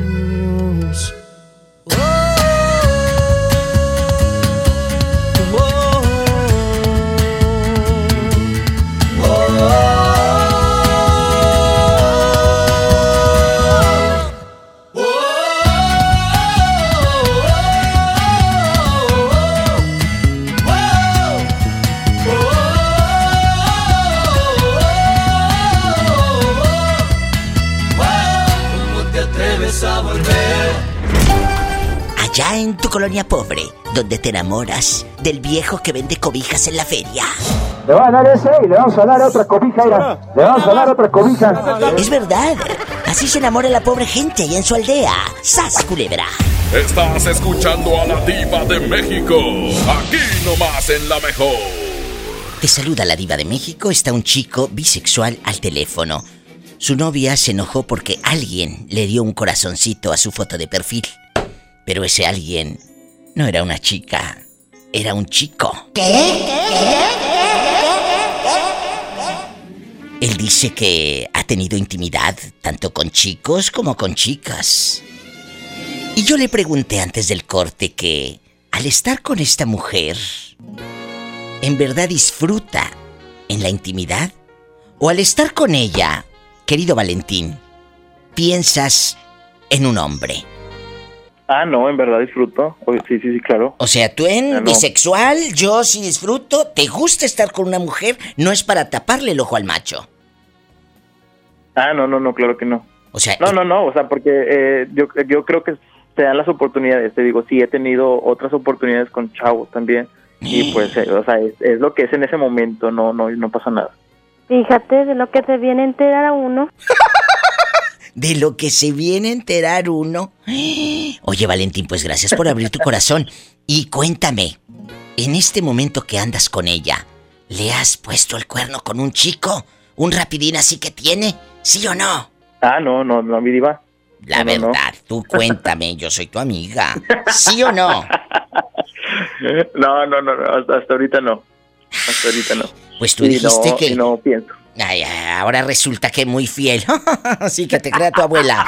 Enamoras del viejo que vende cobijas en la feria. Le va a dar ese y le vamos a dar otra cobija, mira. Le vamos a dar otra cobija. Es verdad. Así se enamora la pobre gente allá en su aldea. ¡Sas, culebra! Estás escuchando a la diva de México. Aquí nomás en la mejor. Te saluda la diva de México. Está un chico bisexual al teléfono. Su novia se enojó porque alguien le dio un corazoncito a su foto de perfil. Pero ese alguien no era una chica, era un chico. Él dice que ha tenido intimidad tanto con chicos como con chicas. Y yo le pregunté antes del corte que al estar con esta mujer, ¿en verdad disfruta en la intimidad? ¿O al estar con ella, querido Valentín, piensas en un hombre? Ah, no, en verdad disfruto. Sí, sí, sí, claro. O sea, tú en Ah, no. bisexual, yo sí disfruto, te gusta estar con una mujer, no es para taparle el ojo al macho. Ah, no, no, no, claro que no. O sea, No, no, no, o sea, porque eh, yo, yo creo que te dan las oportunidades. Te digo, sí, he tenido otras oportunidades con chavos también. Y pues, eh, o sea, es, es lo que es en ese momento, no, no, no pasa nada. Fíjate de lo que te viene a enterar a uno. de lo que se viene a enterar uno. Oye, Valentín, pues gracias por abrir tu corazón. Y cuéntame, en este momento que andas con ella, ¿Le has puesto el cuerno con un chico? ¿Un rapidín así que tiene? ¿Sí o no? Ah, no, no, no, mi diva. La verdad, tú cuéntame, yo soy tu amiga. ¿Sí o no? No, no, no, hasta, hasta ahorita no. Hasta ahorita no. Pues tú dijiste que. no pienso. Ay, ahora resulta que muy fiel. sí, que te crea tu abuela.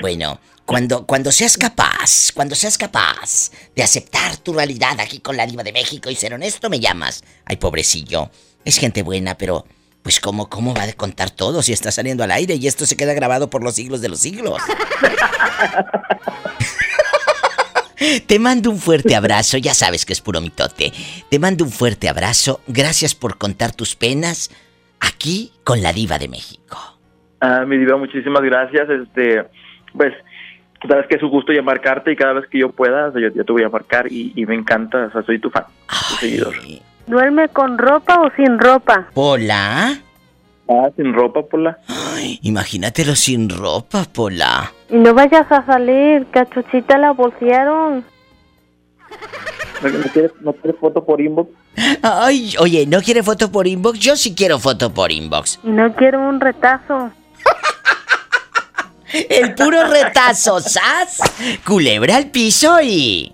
bueno, cuando, cuando seas capaz, cuando seas capaz de aceptar tu realidad aquí con la diva de México y ser honesto, me llamas. Ay, pobrecillo. Es gente buena, pero pues ¿cómo, cómo va a contar todo si está saliendo al aire y esto se queda grabado por los siglos de los siglos? Te mando un fuerte abrazo, ya sabes que es puro mitote. Te mando un fuerte abrazo, gracias por contar tus penas aquí con la diva de México. Ah, mi diva, muchísimas gracias. Este, pues, sabes que es un gusto llamarcarte y cada vez que yo pueda, yo, te voy a marcar y, me encanta, o sea, soy tu fan, tu seguidor. ¿Duerme con ropa o sin ropa? ¿Pola? Ah, sin ropa, Pola. Ay, imagínatelo sin ropa, Pola. No vayas a salir, cachuchita la bolsearon. ¿No quieres, ¿No quieres foto por inbox? Ay, oye, ¿no quiere foto por inbox? Yo sí quiero foto por inbox. No quiero un retazo. El puro retazo, ¿sas? Culebra al piso y...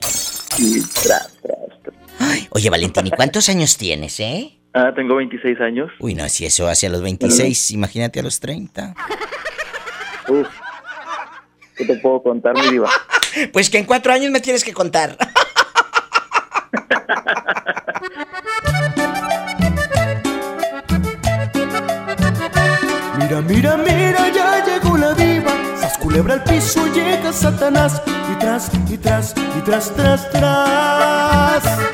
Ay, oye, Valentín, ¿y cuántos años tienes, eh? Ah, tengo 26 años. Uy, no, si eso hacia los 26, imagínate a los 30. Uf. ¿Qué te puedo contar, mi diva? Pues que en cuatro años me tienes que contar. Mira, mira, mira, ya llegó la diva. Sas culebra al piso, llega Satanás. Y tras, y tras, y tras, tras, tras.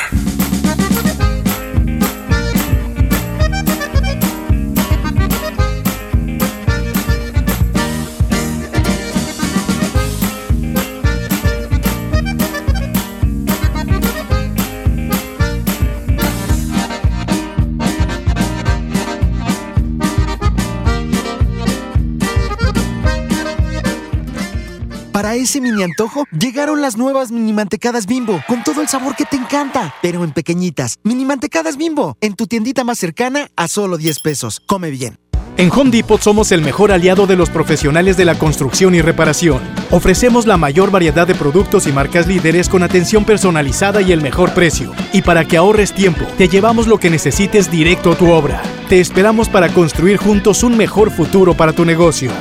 Ese mini antojo, llegaron las nuevas mini mantecadas bimbo, con todo el sabor que te encanta, pero en pequeñitas. Mini mantecadas bimbo, en tu tiendita más cercana a solo 10 pesos. Come bien. En Home Depot somos el mejor aliado de los profesionales de la construcción y reparación. Ofrecemos la mayor variedad de productos y marcas líderes con atención personalizada y el mejor precio. Y para que ahorres tiempo, te llevamos lo que necesites directo a tu obra. Te esperamos para construir juntos un mejor futuro para tu negocio.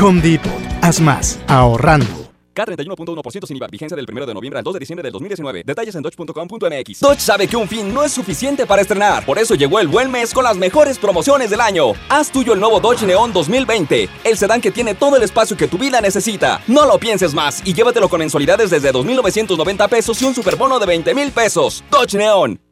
Home Depot. Haz más, ahorrando. K31.1% sin IVA. Vigencia del 1 de noviembre al 2 de diciembre del 2019. Detalles en dodge.com.mx. Dodge sabe que un fin no es suficiente para estrenar. Por eso llegó el buen mes con las mejores promociones del año. Haz tuyo el nuevo Dodge Neon 2020. El sedán que tiene todo el espacio que tu vida necesita. No lo pienses más y llévatelo con mensualidades desde 2.990 pesos y un superbono de 20 mil pesos. Dodge Neon.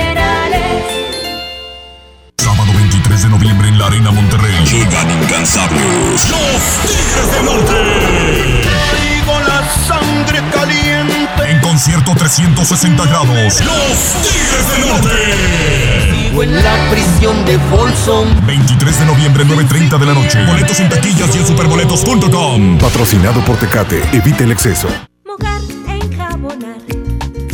360 grados. Los Tigres del Norte. Vivo en la prisión de Folsom. 23 de noviembre, 9.30 de la noche. Boletos en taquillas y en superboletos.com. Patrocinado por Tecate. Evite el exceso. Mojar, enjabonar,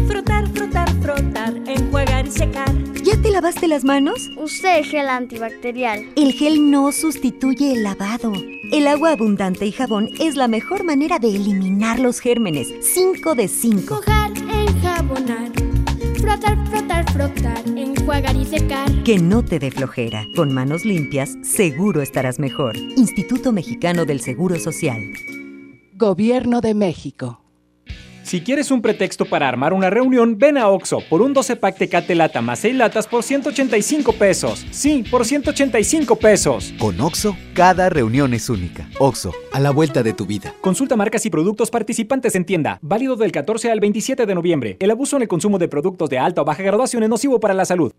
frotar, frotar, frotar, enjuagar y secar. ¿Ya te lavaste las manos? Usé gel antibacterial. El gel no sustituye el lavado. El agua abundante y jabón es la mejor manera de eliminar los gérmenes. 5 de 5. Mojar, enjabonar, frotar, frotar, frotar, enjuagar y secar. Que no te dé flojera. Con manos limpias, seguro estarás mejor. Instituto Mexicano del Seguro Social. Gobierno de México. Si quieres un pretexto para armar una reunión, ven a Oxo por un 12 pack Tecate Lata más 6 latas por 185 pesos. Sí, por 185 pesos. Con Oxo, cada reunión es única. Oxo, a la vuelta de tu vida. Consulta marcas y productos participantes en tienda. Válido del 14 al 27 de noviembre. El abuso en el consumo de productos de alta o baja graduación es nocivo para la salud.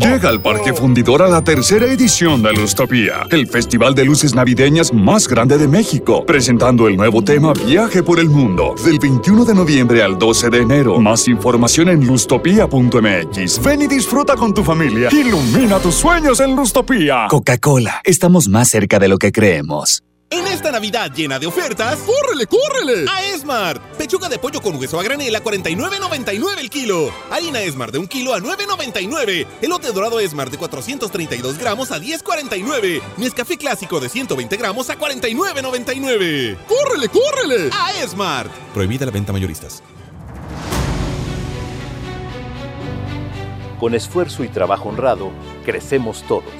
Llega al Parque Fundidor a la tercera edición de Lustopía, el festival de luces navideñas más grande de México, presentando el nuevo tema Viaje por el Mundo, del 21 de noviembre al 12 de enero. Más información en lustopía.mx. Ven y disfruta con tu familia. Ilumina tus sueños en Lustopía. Coca-Cola, estamos más cerca de lo que creemos. En esta Navidad llena de ofertas, ¡córrele, córrele! A Esmart. Pechuga de pollo con hueso a granel a 49.99 el kilo. Harina Esmart de un kilo a 9.99. Elote dorado Esmart de 432 gramos a 10.49. Nescafé clásico de 120 gramos a 49.99. ¡Córrele, córrele! A Esmart. Prohibida la venta mayoristas. Con esfuerzo y trabajo honrado, crecemos todos.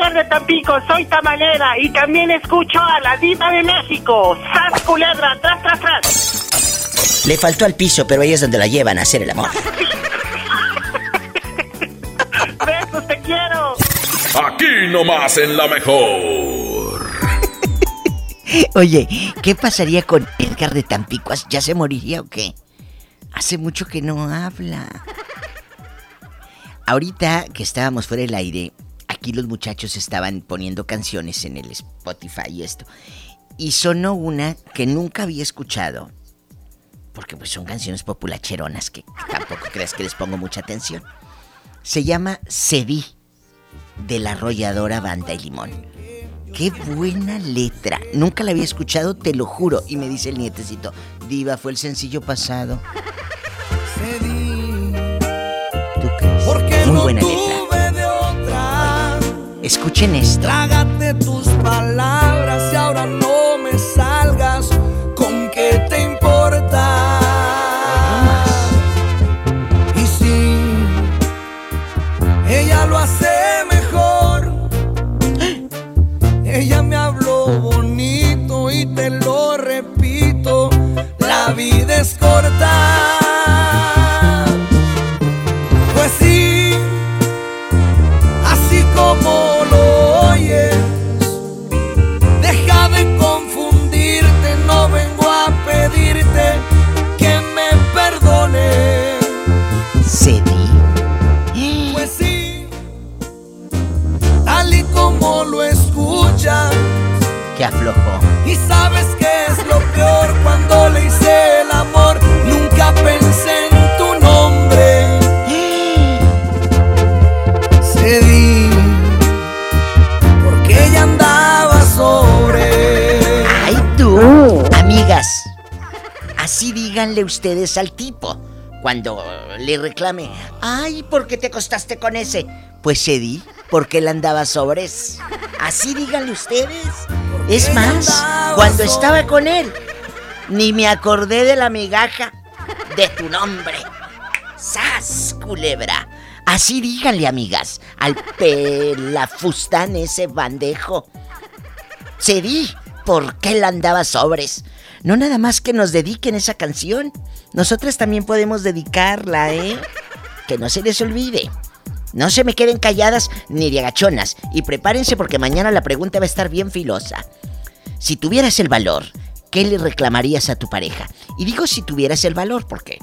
Edgar de Tampico, soy tamalera y también escucho a la diva de México. ¡Sas culebra! ¡Tras, tras, tras! Le faltó al piso, pero ahí es donde la llevan a hacer el amor. ¡Besos, te quiero! Aquí nomás en la mejor. Oye, ¿qué pasaría con Edgar de Tampico? ¿Ya se moriría o qué? Hace mucho que no habla. Ahorita que estábamos fuera del aire, aquí los muchachos estaban poniendo canciones en el Spotify y esto. Y sonó una que nunca había escuchado. Porque pues son canciones populacheronas que tampoco creas que les pongo mucha atención. Se llama Cedí de la arrolladora Banda y Limón. Qué buena letra. Nunca la había escuchado, te lo juro. Y me dice el nietecito, Diva, fue el sencillo pasado. Porque Escuchen esto. Trágate tus palabras y ahora no me salgas con qué te importa. Y si ella lo hace mejor, ella me habló bonito y te lo repito, la vida es corta. Que aflojó. y sabes que es lo peor cuando le hice el amor, nunca pensé en tu nombre. Cedí, porque ella andaba sobre. ¡Ay tú! Amigas, así díganle ustedes al tipo. Cuando le reclame, ay, ¿por qué te acostaste con ese? Pues cedí, porque él andaba sobres. Así díganle ustedes. Es más, cuando estaba con él, ni me acordé de la migaja de tu nombre. ¡Sas, culebra! Así díganle, amigas, al pelafustán ese bandejo. Cedí, porque él andaba sobres. No nada más que nos dediquen esa canción. Nosotras también podemos dedicarla, ¿eh? Que no se les olvide. No se me queden calladas ni de agachonas. Y prepárense porque mañana la pregunta va a estar bien filosa. Si tuvieras el valor, ¿qué le reclamarías a tu pareja? Y digo si tuvieras el valor porque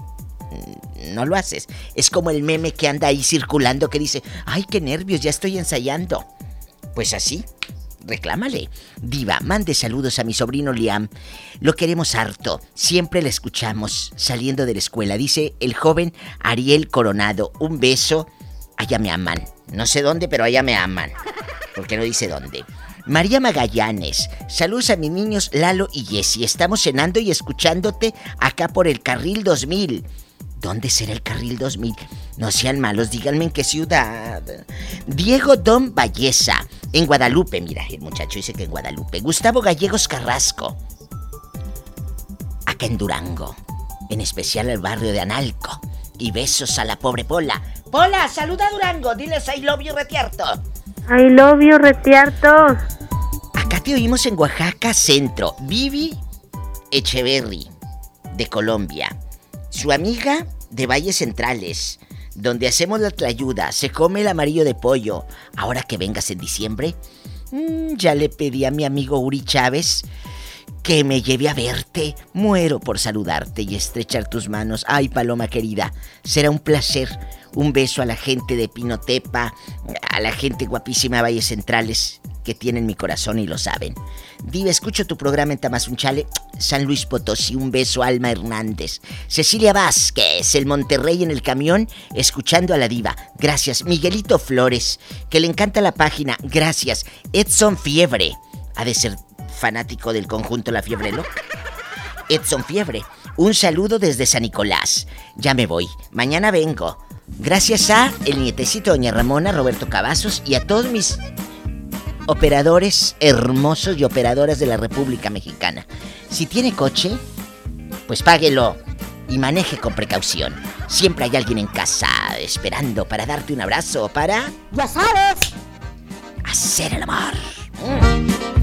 no lo haces. Es como el meme que anda ahí circulando que dice, ay, qué nervios, ya estoy ensayando. Pues así, reclámale. Diva, mande saludos a mi sobrino Liam. Lo queremos harto. Siempre le escuchamos saliendo de la escuela. Dice el joven Ariel Coronado. Un beso. Allá me aman. No sé dónde, pero allá me aman. Porque no dice dónde. María Magallanes, saludos a mis niños Lalo y Jessy. Estamos cenando y escuchándote acá por el Carril 2000. ¿Dónde será el Carril 2000? No sean malos, díganme en qué ciudad. Diego Don Valleza, en Guadalupe, mira, el muchacho dice que en Guadalupe. Gustavo Gallegos Carrasco, acá en Durango, en especial el barrio de Analco. Y besos a la pobre Pola. Pola, saluda a Durango, diles I love you retierto. I love you retierto. Acá te oímos en Oaxaca Centro. Vivi Echeverry, de Colombia. Su amiga de Valles Centrales, donde hacemos la tlayuda, se come el amarillo de pollo. Ahora que vengas en diciembre, mm, ya le pedí a mi amigo Uri Chávez que me lleve a verte. Muero por saludarte y estrechar tus manos. Ay, Paloma querida, será un placer. Un beso a la gente de Pinotepa, a la gente guapísima de Valles Centrales que tienen mi corazón y lo saben. Diva, escucho tu programa en Tamazunchale, San Luis Potosí. Un beso, Alma Hernández. Cecilia Vázquez, el Monterrey en el camión, escuchando a la Diva. Gracias. Miguelito Flores, que le encanta la página. Gracias. Edson Fiebre, ser fanático del conjunto La Fiebre Loca. Edson Fiebre, un saludo desde San Nicolás. Ya me voy. Mañana vengo. Gracias a el nietecito Doña Ramona, Roberto Cavazos y a todos mis operadores hermosos y operadoras de la República Mexicana. Si tiene coche, pues páguelo y maneje con precaución. Siempre hay alguien en casa esperando para darte un abrazo para... Ya sabes. Hacer el amor. Mm.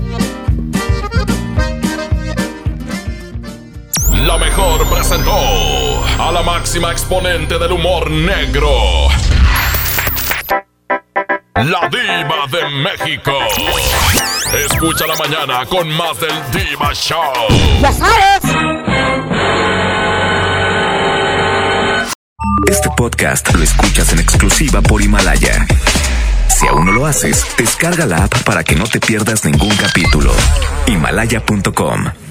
La mejor presentó a la máxima exponente del humor negro. La diva de México. Escucha la mañana con más del Diva Show. Ya sabes. Este podcast lo escuchas en exclusiva por Himalaya. Si aún no lo haces, descarga la app para que no te pierdas ningún capítulo. Himalaya.com